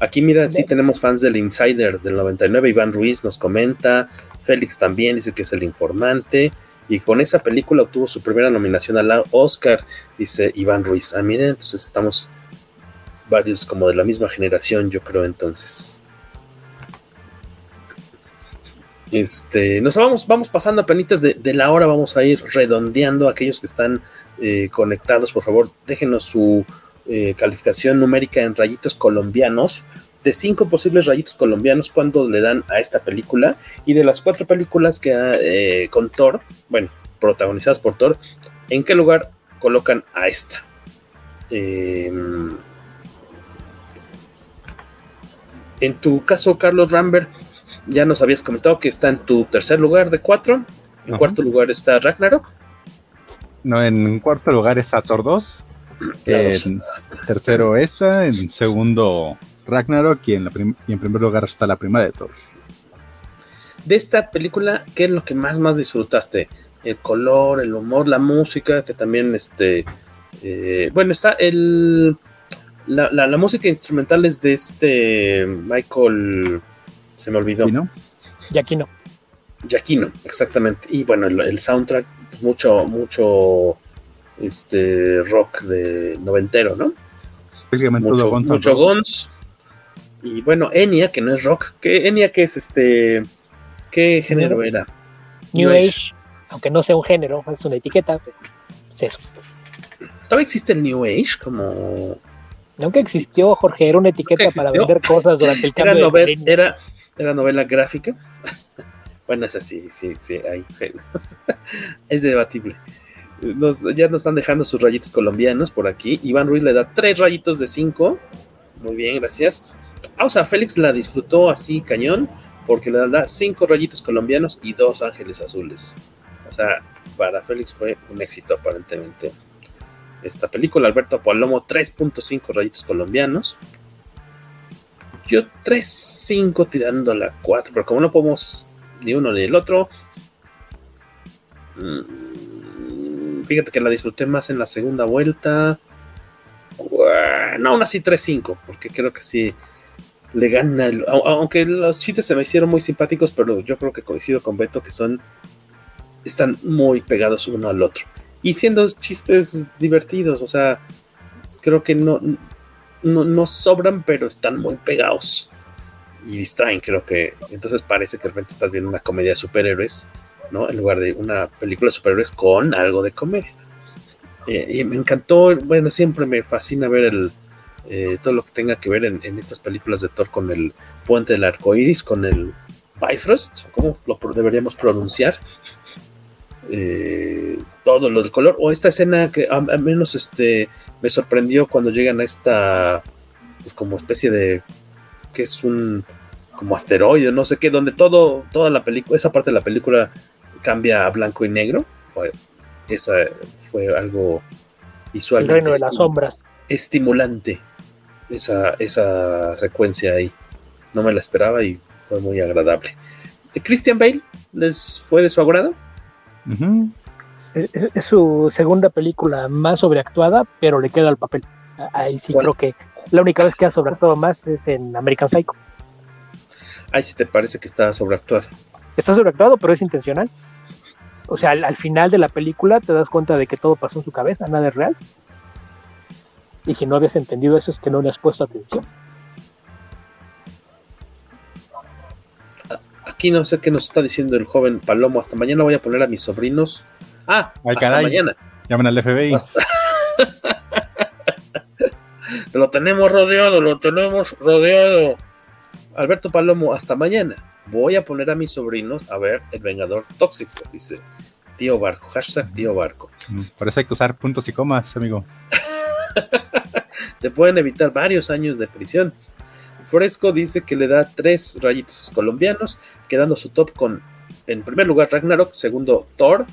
Aquí, mira, sí tenemos fans del Insider del 99. Iván Ruiz nos comenta. Félix también dice que es el informante. Y con esa película obtuvo su primera nominación a la Oscar, dice Iván Ruiz. Ah, miren, entonces estamos varios como de la misma generación, yo creo, entonces. Este, nos vamos, vamos pasando a penitas de, de la hora, vamos a ir redondeando aquellos que están eh, conectados, por favor, déjenos su eh, calificación numérica en rayitos colombianos. De cinco posibles rayitos colombianos, ¿cuánto le dan a esta película? Y de las cuatro películas que eh, con Thor, bueno, protagonizadas por Thor, ¿en qué lugar colocan a esta? Eh, en tu caso, Carlos Rambert, ya nos habías comentado que está en tu tercer lugar de cuatro. En Ajá. cuarto lugar está Ragnarok. No, en cuarto lugar está Thor 2. La dos. En tercero esta. En segundo Ragnarok. Y en, la prim- y en primer lugar está la prima de Thor. De esta película, ¿qué es lo que más más disfrutaste? El color, el humor, la música, que también este. eh, bueno, está el. La, la- la música instrumental es de este Michael. Se me olvidó. ¿Sí, no? Y aquí no. Giacchino, exactamente. Y bueno, el, el soundtrack, mucho, mucho este rock de noventero, ¿no? Mucho, Guns mucho. Y bueno, Enya, que no es rock. ¿Qué, Enya, que es este? ¿Ququé género New- era? New, Age, Age. aunque no sea un género, es una etiqueta. pero es eso. ¿Todavía existe el New Age? Como. Nunca existió, Jorge, era una etiqueta para vender cosas durante el Era, cambio de novel- milenio. era, era novela gráfica. Bueno, es así, sí, sí, ahí. es debatible. ya nos están dejando sus rayitos colombianos por aquí. Iván Ruiz le da tres rayitos de cinco. Muy bien, gracias. Ah, o sea, Félix la disfrutó así cañón porque le da cinco rayitos colombianos y dos ángeles azules. O sea, para Félix fue un éxito aparentemente. Esta película, Alberto Palomo, 3.5 rayitos colombianos. Yo 3.5 tirando la 4, pero como no podemos ni uno ni el otro, mm, fíjate que la disfruté más en la segunda vuelta. No, aún así 3-5, porque creo que sí le gana. aunque los chistes se me hicieron muy simpáticos, pero yo creo que coincido con Beto que son. Están muy pegados uno al otro. Y siendo chistes divertidos, o sea, creo que no, no, sobran, pero están muy pegados. Y distraen, creo que. Entonces parece que realmente estás viendo una comedia de superhéroes, ¿no? En lugar de una película de superhéroes con algo de comedia. Eh, y me encantó, bueno, siempre me fascina ver el, eh, todo lo que tenga que ver en, estas películas de Thor con el puente del arco iris, con el Bifrost, ¿cómo lo deberíamos pronunciar? Eh, todo lo del color, o esta escena que al menos este, me sorprendió cuando llegan a esta, pues como especie de, que es un, como asteroide, no sé qué, donde todo, toda la película, esa parte de la película cambia a blanco y negro. esa fue algo visualmente. El reino de las sombras. Estimulante esa, esa secuencia ahí. No me la esperaba y fue muy agradable. ¿De Christian Bale les fue de su agrado? es, su segunda película más sobreactuada, pero le queda el papel. Ahí sí creo que la única vez que ha sobreactuado más es en American Psycho. Ahí sí te parece que está sobreactuado. Está sobreactuado, pero es intencional. O sea, al, al, final de la película te das cuenta de que todo pasó en su cabeza, nada es real. Y si no habías entendido eso es que no le has puesto atención. Aquí no sé qué nos está diciendo el joven Palomo. Hasta mañana voy a poner a mis sobrinos. Ah, hasta mañana. Llaman al FBI. lo tenemos rodeado, lo tenemos rodeado. Alberto Palomo, hasta mañana. Voy a poner a mis sobrinos a ver El Vengador Tóxico, dice Tío Barco. Hashtag Tío Barco. Mm, por eso hay que usar puntos y comas, amigo. Te pueden evitar varios años de prisión. Fresco dice que le da tres rayitos colombianos, quedando su top con, en primer lugar, Ragnarok, segundo, Thor,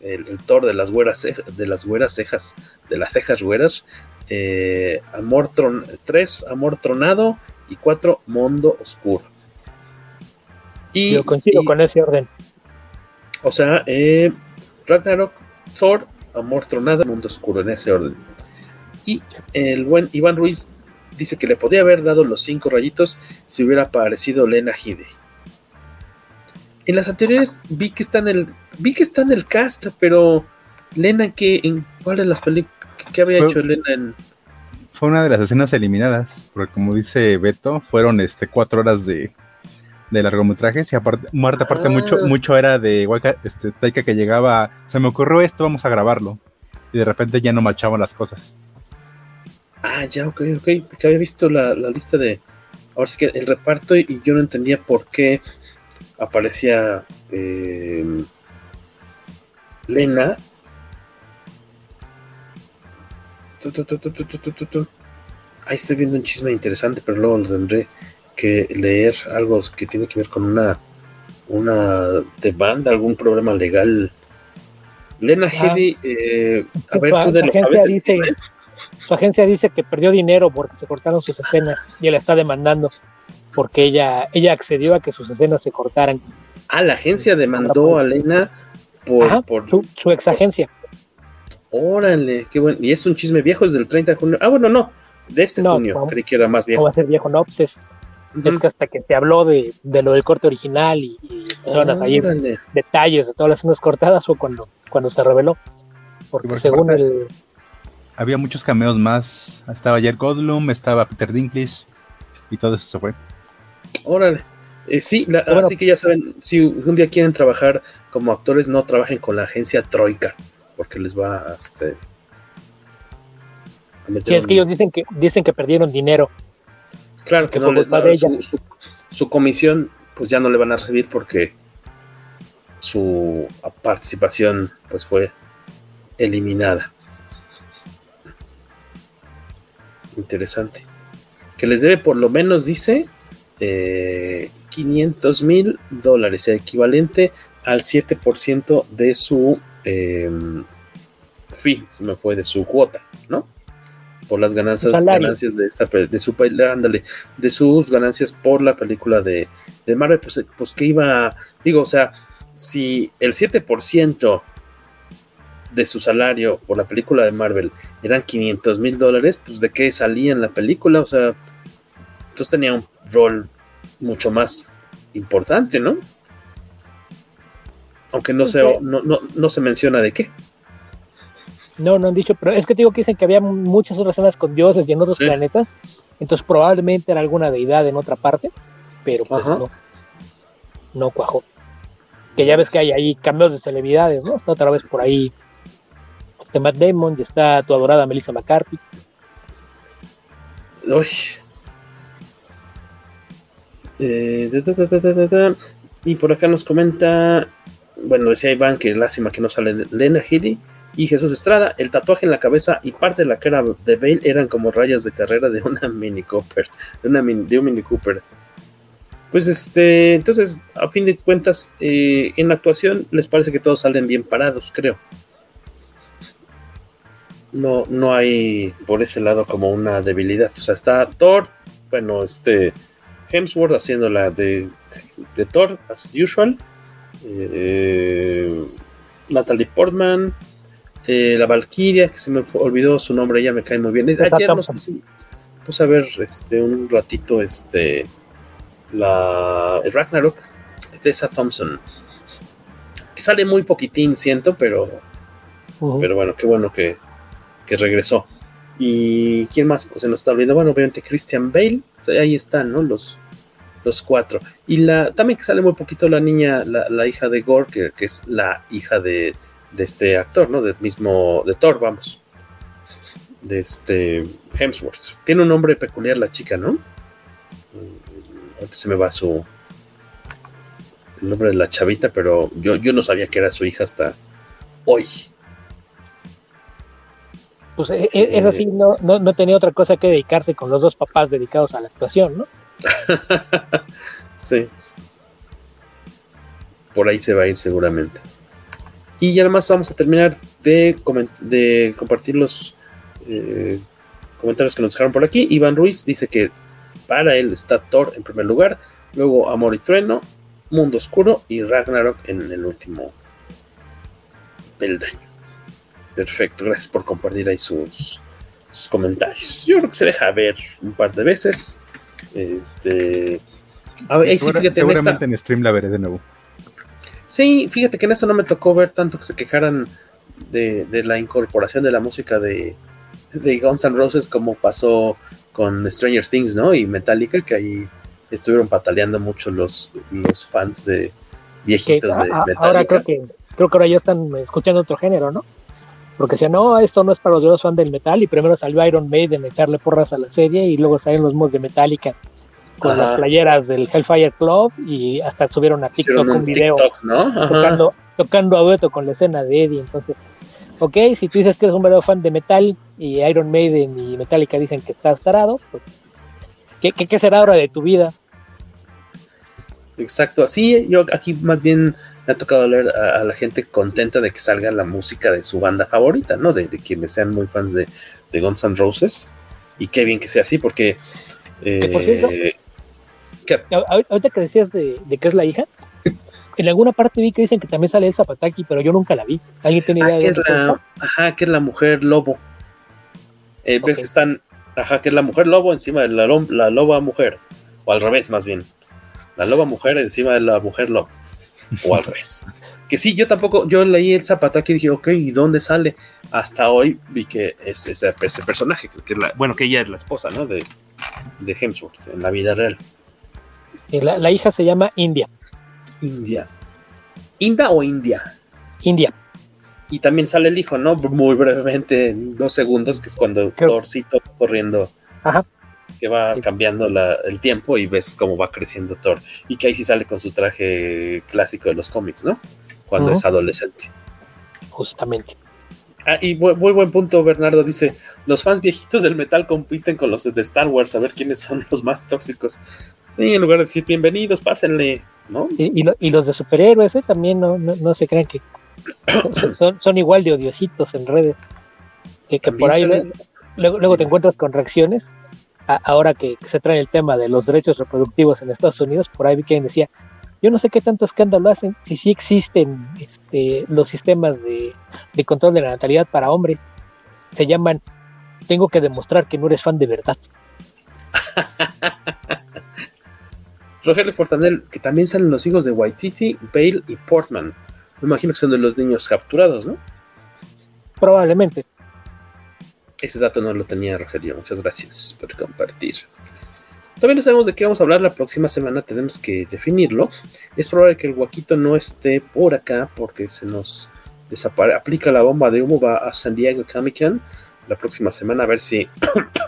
el, Thor de las güeras, de las güeras cejas, de las cejas güeras, eh, Amor Tron, tres, Amor Tronado, y cuatro, Mundo Oscuro. Y, Yo coincido con ese orden. O sea, eh, Ragnarok, Thor, Amor Tronado, Mundo Oscuro, en ese orden. Y el buen Iván Ruiz dice que le podría haber dado los cinco rayitos si hubiera aparecido Lena Hide. En las anteriores vi que está en el vi que está en el cast, pero Lena que en cuál de las películas que había hecho Lena en fue una de las escenas eliminadas, porque como dice Beto, fueron este cuatro horas de, de largometrajes y aparte, Marta aparte mucho, ah. mucho era de este, Taika que llegaba, se me ocurrió esto, vamos a grabarlo. Y de repente ya no machaban las cosas. Ah, ya, ok, ok. Porque había visto la, lista de. Ahora sí que el reparto y, yo no entendía por qué aparecía em, Lena. Ahí estoy viendo un chisme interesante, pero luego lo tendré que leer algo que tiene que ver con una una demanda, algún problema legal. Lena ah, eh, a ver, tú de los su agencia dice que perdió dinero porque se cortaron sus escenas y él está demandando porque ella, ella accedió a que sus escenas se cortaran. Ah, la agencia demandó a Lena por, por... Su, ex agencia. Órale, qué bueno. Y es un chisme viejo, es del 30 de junio. Ah, bueno, no, de este junio, creí que era más viejo. No va a ser viejo, no, pues es, que hasta que se habló de, lo del corte original y, y detalles de todas las escenas cortadas fue cuando, cuando se reveló. Porque según el, había muchos cameos más. Estaba Jared Godlum, estaba Peter Dinklage y todo eso se fue. Órale. Eh, sí, así que ya saben, si un día quieren trabajar como actores, no trabajen con la agencia Troika, porque les va a, este, sí, es que ellos dicen que dicen que perdieron dinero. Claro que no les, su, su, comisión, pues ya no le van a recibir porque su participación, pues fue eliminada. Interesante. Que les debe por lo menos, dice, 500 eh, mil dólares, equivalente al 7% de su eh, fee, se me fue, de su cuota, ¿no? Por las ganancias, ganancias de esta de su ándale, de sus ganancias por la película de, de Marvel, pues, pues que iba, digo, o sea, si el 7% de su salario por la película de Marvel eran 500 mil dólares, pues de qué salía en la película, o sea, entonces tenía un rol mucho más importante, ¿no? Aunque no, se, no, no, se menciona de qué. No, no han dicho, pero es que te digo que dicen que había muchas otras escenas con dioses y en otros planetas, entonces probablemente era alguna deidad en otra parte, pero pues no, no cuajó. Que ya ves que hay ahí cambios de celebridades, ¿no? Está otra vez por ahí este Matt Damon y está tu adorada Melissa McCarthy. Uy, eh, y por acá nos comenta, bueno, decía Iván que lástima que no sale Lena Headey y Jesús Estrada. El tatuaje en la cabeza y parte de la cara de Bale eran como rayas de carrera de una Mini Cooper, de, una de un Mini Cooper. Pues este, entonces, a fin de cuentas, eh, en la actuación les parece que todos salen bien parados, creo. No, no hay por ese lado como una debilidad. O sea, está Thor, bueno, este Hemsworth haciendo la de, de Thor, as usual. Eh, Natalie Portman. Eh, la Valkyria, que se me olvidó su nombre, ya me cae muy bien. Ayer nos puse, a ver este, un ratito este, la, el Ragnarok, Tessa Thompson. Que sale muy poquitín, siento, pero, pero bueno, qué bueno que, que regresó. ¿Y quién más? se nos está olvidando. Bueno, obviamente Christian Bale. ahí están, ¿no? Los, los cuatro. Y la también que sale muy poquito la niña, la, hija de Gore, que, es la hija de, este actor, ¿no? Del mismo, de Thor, vamos. De este Hemsworth. Tiene un nombre peculiar la chica, ¿no? Mm, antes se me va su el nombre de la chavita, pero yo, yo no sabía que era su hija hasta hoy. Pues e, e, es así, no, no, no tenía otra cosa que dedicarse con los dos papás dedicados a la actuación, ¿no? sí. Por ahí se va a ir seguramente. Y ya más vamos a terminar de, de compartir los eh, comentarios que nos dejaron por aquí. Iván Ruiz dice que para él está Thor en primer lugar, luego Amor y Trueno, Mundo Oscuro y Ragnarok en el último peldaño. Perfecto, gracias por compartir ahí sus, sus comentarios. Yo creo que se deja ver un par de veces. Este. seguramente en stream la veré de nuevo. Sí, fíjate que en eso no me tocó ver tanto que se quejaran de, la incorporación de la música de, de Guns N' Roses como pasó con Stranger Things, ¿no? Y Metallica, que ahí estuvieron pataleando mucho los, los fans de viejitos de Metallica. Ahora creo que, creo que ahora ya están escuchando otro género, ¿no? Porque decían, no, esto no es para los fans del metal, y primero salió Iron Maiden echarle porras a la serie, y luego salieron los mods de Metallica con las playeras del Hellfire Club, y hasta subieron a TikTok un video tocando, tocando a dueto con la escena de Eddie. Entonces, ok, si tú dices que eres un verdadero fan de metal, y Iron Maiden y Metallica dicen que estás tarado, pues, ¿qué, qué será ahora de tu vida? Exacto, así yo aquí más bien me ha tocado leer a, la gente contenta de que salga la música de su banda favorita, ¿no? De, quienes sean muy fans de, Guns N' Roses. Y qué bien que sea así, porque. Eh, ahorita que decías de, que es la hija, en alguna parte vi que dicen que también sale el Zapataki, pero yo nunca la vi. ¿Alguien tiene idea ah, de es la, Ajá, que es la mujer lobo. Eh, Ves que están. Ajá, que es la mujer lobo encima de la, la loba mujer. O al revés, más bien. La loba mujer encima de la mujer lobo o al revés. Que sí, yo tampoco, yo leí el Zapataki y dije, ok, ¿y dónde sale? Hasta hoy vi que es ese, personaje, que bueno, que ella es la esposa, ¿no? De, de Hemsworth en la vida real. La, la hija se llama India. India. ¿Inda o India? India. Y también sale el hijo, ¿no? Muy brevemente, en dos segundos, que es cuando Thorcito corriendo Ajá que va cambiando el tiempo y ves cómo va creciendo Thor. Y que ahí sí sale con su traje clásico de los cómics, ¿no? Cuando es adolescente. Justamente. Ah, y muy, buen punto, Bernardo. Dice: Los fans viejitos del metal compiten con los de Star Wars a ver quiénes son los más tóxicos. Y en lugar de decir bienvenidos, pásenle, ¿no? Y, los de superhéroes, ¿eh? También no, no, se crean que son, son, igual de odiositos en redes. Que, por ahí luego, luego, te encuentras con reacciones. Ahora que se trae el tema de los derechos reproductivos en Estados Unidos, por ahí vi quien decía: Yo no sé qué tanto escándalo hacen, si sí existen este, los sistemas de, de control de la natalidad para hombres. Se llaman Tengo que demostrar que no eres fan de verdad. Rogelio Fortanel, que también salen los hijos de Waititi, Bale y Portman. Me imagino que son de los niños capturados, ¿no? Probablemente. Ese dato no lo tenía Rogelio. Muchas gracias por compartir. Todavía no sabemos de qué vamos a hablar la próxima semana, tenemos que definirlo. Es probable que el Guaquito no esté por acá porque se nos aplica la bomba de humo, va a San Diego Comic Con la próxima semana a ver si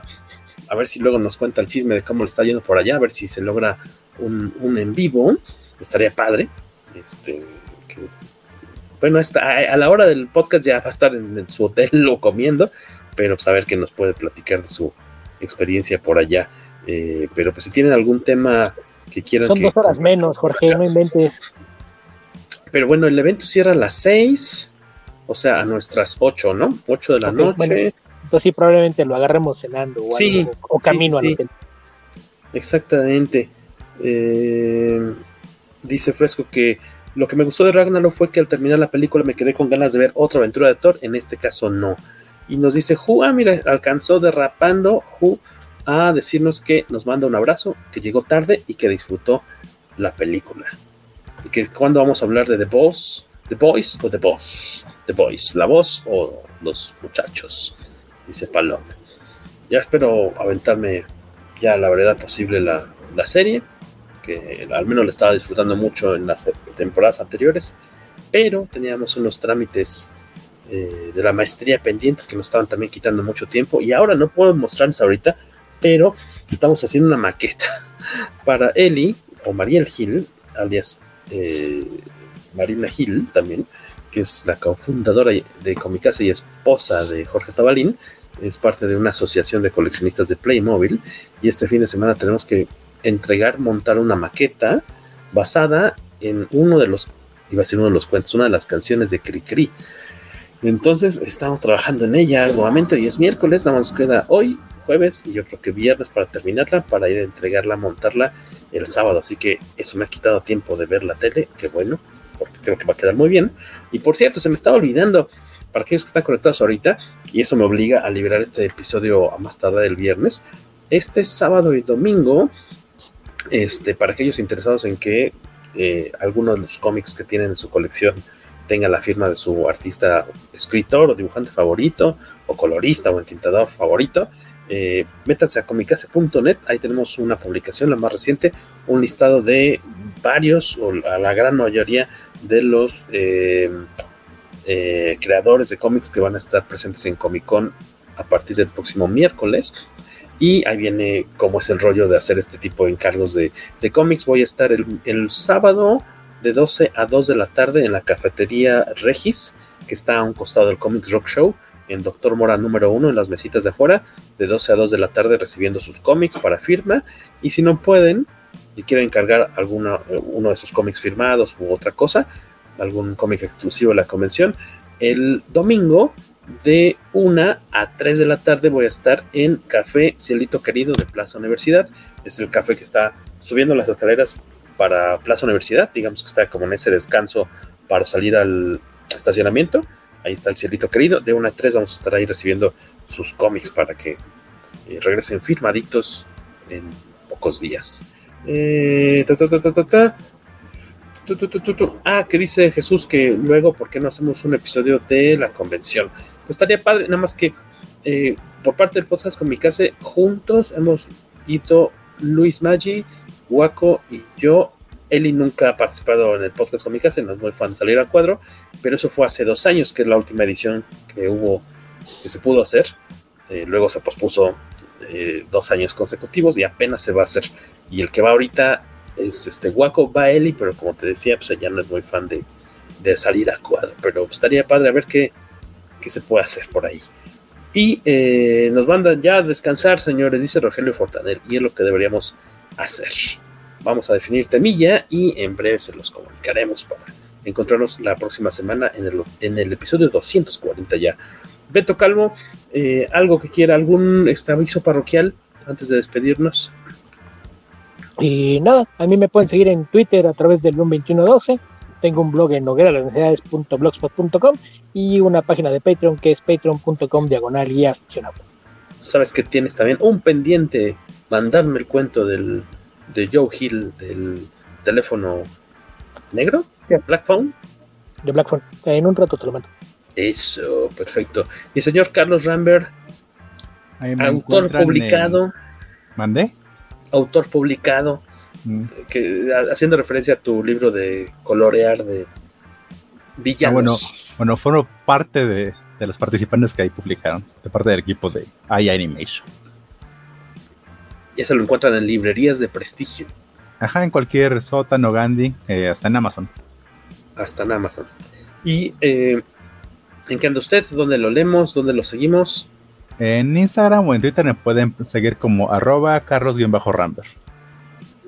a ver si luego nos cuenta el chisme de cómo le está yendo por allá, a ver si se logra un, en vivo, estaría padre. Este, bueno, a la hora del podcast ya va a estar en, su hotel o comiendo, pero pues a ver qué nos puede platicar de su experiencia por allá. Eh, pero pues si tienen algún tema que quieran... Son dos horas menos, Jorge, no inventes. Pero bueno, el evento cierra a las seis, o sea, a nuestras ocho, ¿no? Ocho de la noche. entonces sí, probablemente lo agarremos cenando o, sí, o camino al hotel. Exactamente. Eh, dice Fresco que lo que me gustó de Ragnarok fue que al terminar la película me quedé con ganas de ver otra aventura de Thor, en este caso no. Y nos dice Hu, ah, mira, alcanzó derrapando Hu a decirnos que nos manda un abrazo, que llegó tarde y que disfrutó la película. Y que cuando vamos a hablar de The Boss, The Boys o The Boss, The Boys, la voz o los muchachos, dice Paloma. Ya espero aventarme ya la verdad posible la, la serie que al menos le estaba disfrutando mucho en las temporadas anteriores, pero teníamos unos trámites eh, de la maestría pendientes que nos estaban también quitando mucho tiempo y ahora no puedo mostrarles ahorita, pero estamos haciendo una maqueta para Eli o Mariel Gil, alias eh, Marina Gil también, que es la cofundadora de Comicase y esposa de Jorge Tabalín, es parte de una asociación de coleccionistas de Playmobil y este fin de semana tenemos que entregar, montar una maqueta basada en uno de los, iba a ser uno de los cuentos, una de las canciones de Cricri. Entonces estamos trabajando en ella nuevamente y es miércoles, nada más queda hoy, jueves y yo creo que viernes para terminarla, para ir a entregarla, montarla el sábado. Así que eso me ha quitado tiempo de ver la tele, qué bueno, porque creo que va a quedar muy bien. Y por cierto, se me estaba olvidando, para aquellos que están conectados ahorita, y eso me obliga a liberar este episodio a más tarde del viernes, este sábado y domingo este, para aquellos interesados en que eh, alguno de los cómics que tienen en su colección tenga la firma de su artista, escritor o dibujante favorito, o colorista o entintador favorito, eh, métanse a comicase.net, ahí tenemos una publicación, la más reciente, un listado de varios, o a la gran mayoría de los eh, creadores de cómics que van a estar presentes en Comic Con a partir del próximo miércoles. Y ahí viene cómo es el rollo de hacer este tipo de encargos de, cómics. Voy a estar el, sábado de 12 a 2 de la tarde en la cafetería Regis, que está a un costado del Comics Rock Show, en Doctor Mora número 1, en las mesitas de afuera, de 12 a 2 de la tarde recibiendo sus cómics para firma. Y si no pueden y quieren encargar alguno uno de sus cómics firmados u otra cosa, algún cómic exclusivo de la convención, el domingo de 1 a 3 de la tarde voy a estar en Café Cielito Querido de Plaza Universidad. Es el café que está subiendo las escaleras para Plaza Universidad, digamos que está como en ese descanso para salir al estacionamiento. Ahí está el Cielito Querido. De 1 a 3 vamos a estar ahí recibiendo sus cómics para que eh, regresen firmaditos en pocos días. Ah, que dice Jesús que luego, ¿por qué no hacemos un episodio de la convención? Pues estaría padre, nada más que eh, por parte del podcast con mi casa, juntos hemos ido Luis Maggi, Waco y yo. Eli nunca ha participado en el podcast con mi casa, no es muy fan de salir al cuadro, pero eso fue hace dos años, que es la última edición que hubo, que se pudo hacer. Eh, luego se pospuso eh, dos años consecutivos y apenas se va a hacer. Y el que va ahorita es este Waco, va Eli, pero como te decía, pues ella no es muy fan de, de salir a cuadro. Pero estaría padre a ver qué, que se puede hacer por ahí. Y eh, nos mandan ya a descansar, señores, dice Rogelio Fortanel, y es lo que deberíamos hacer. Vamos a definir temilla y en breve se los comunicaremos para encontrarnos la próxima semana en el, en el episodio 240 ya. Beto Calvo, eh, algo que quiera, algún este, aviso parroquial antes de despedirnos. Y nada, a mí me pueden seguir en Twitter a través del 2112. Tengo un blog en nogueralasnecesidades.blogspot.com y una página de Patreon que es patreon.com diagonal guía Sabes que tienes también un pendiente, mandarme el cuento del, de Joe Hill del teléfono negro, Black Phone. De Black Phone, en un rato te lo mando. Eso, perfecto. Y señor Carlos Rambert, autor publicado. ¿Mandé? Autor publicado, mm. que, haciendo referencia a tu libro de colorear de villanos. Ah, bueno, bueno, fueron parte de, de, los participantes que ahí publicaron, de parte del equipo de iAnimation. Ya se lo encuentran en librerías de prestigio. Ajá, en cualquier sótano, Gandhi, eh, hasta en Amazon. Hasta en Amazon. Y eh, ¿en qué anda usted? ¿Dónde lo leemos? ¿Dónde lo seguimos? En Instagram o en Twitter me pueden seguir como arroba carlos-ramber.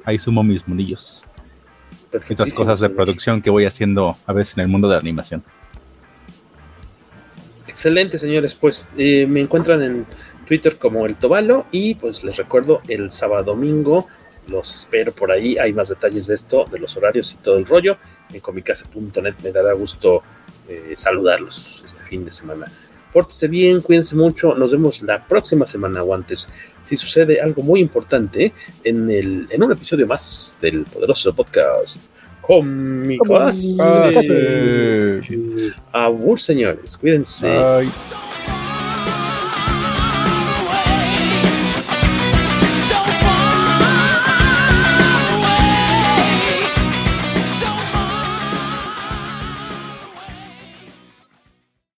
Ahí sumo mis munillos. Y otras cosas de producción que voy haciendo a veces en el mundo de la animación. Excelente, señores. Pues eh, me encuentran en Twitter como el Tobalo y pues les recuerdo el sábado domingo los espero por ahí. Hay más detalles de esto, de los horarios y todo el rollo. En comicase.net me dará gusto eh, saludarlos este fin de semana. Pórtese bien, cuídense mucho. Nos vemos la próxima semana o antes. Si sucede algo muy importante en, el, en un episodio más del poderoso podcast. Comicase. Abur, señores. Cuídense.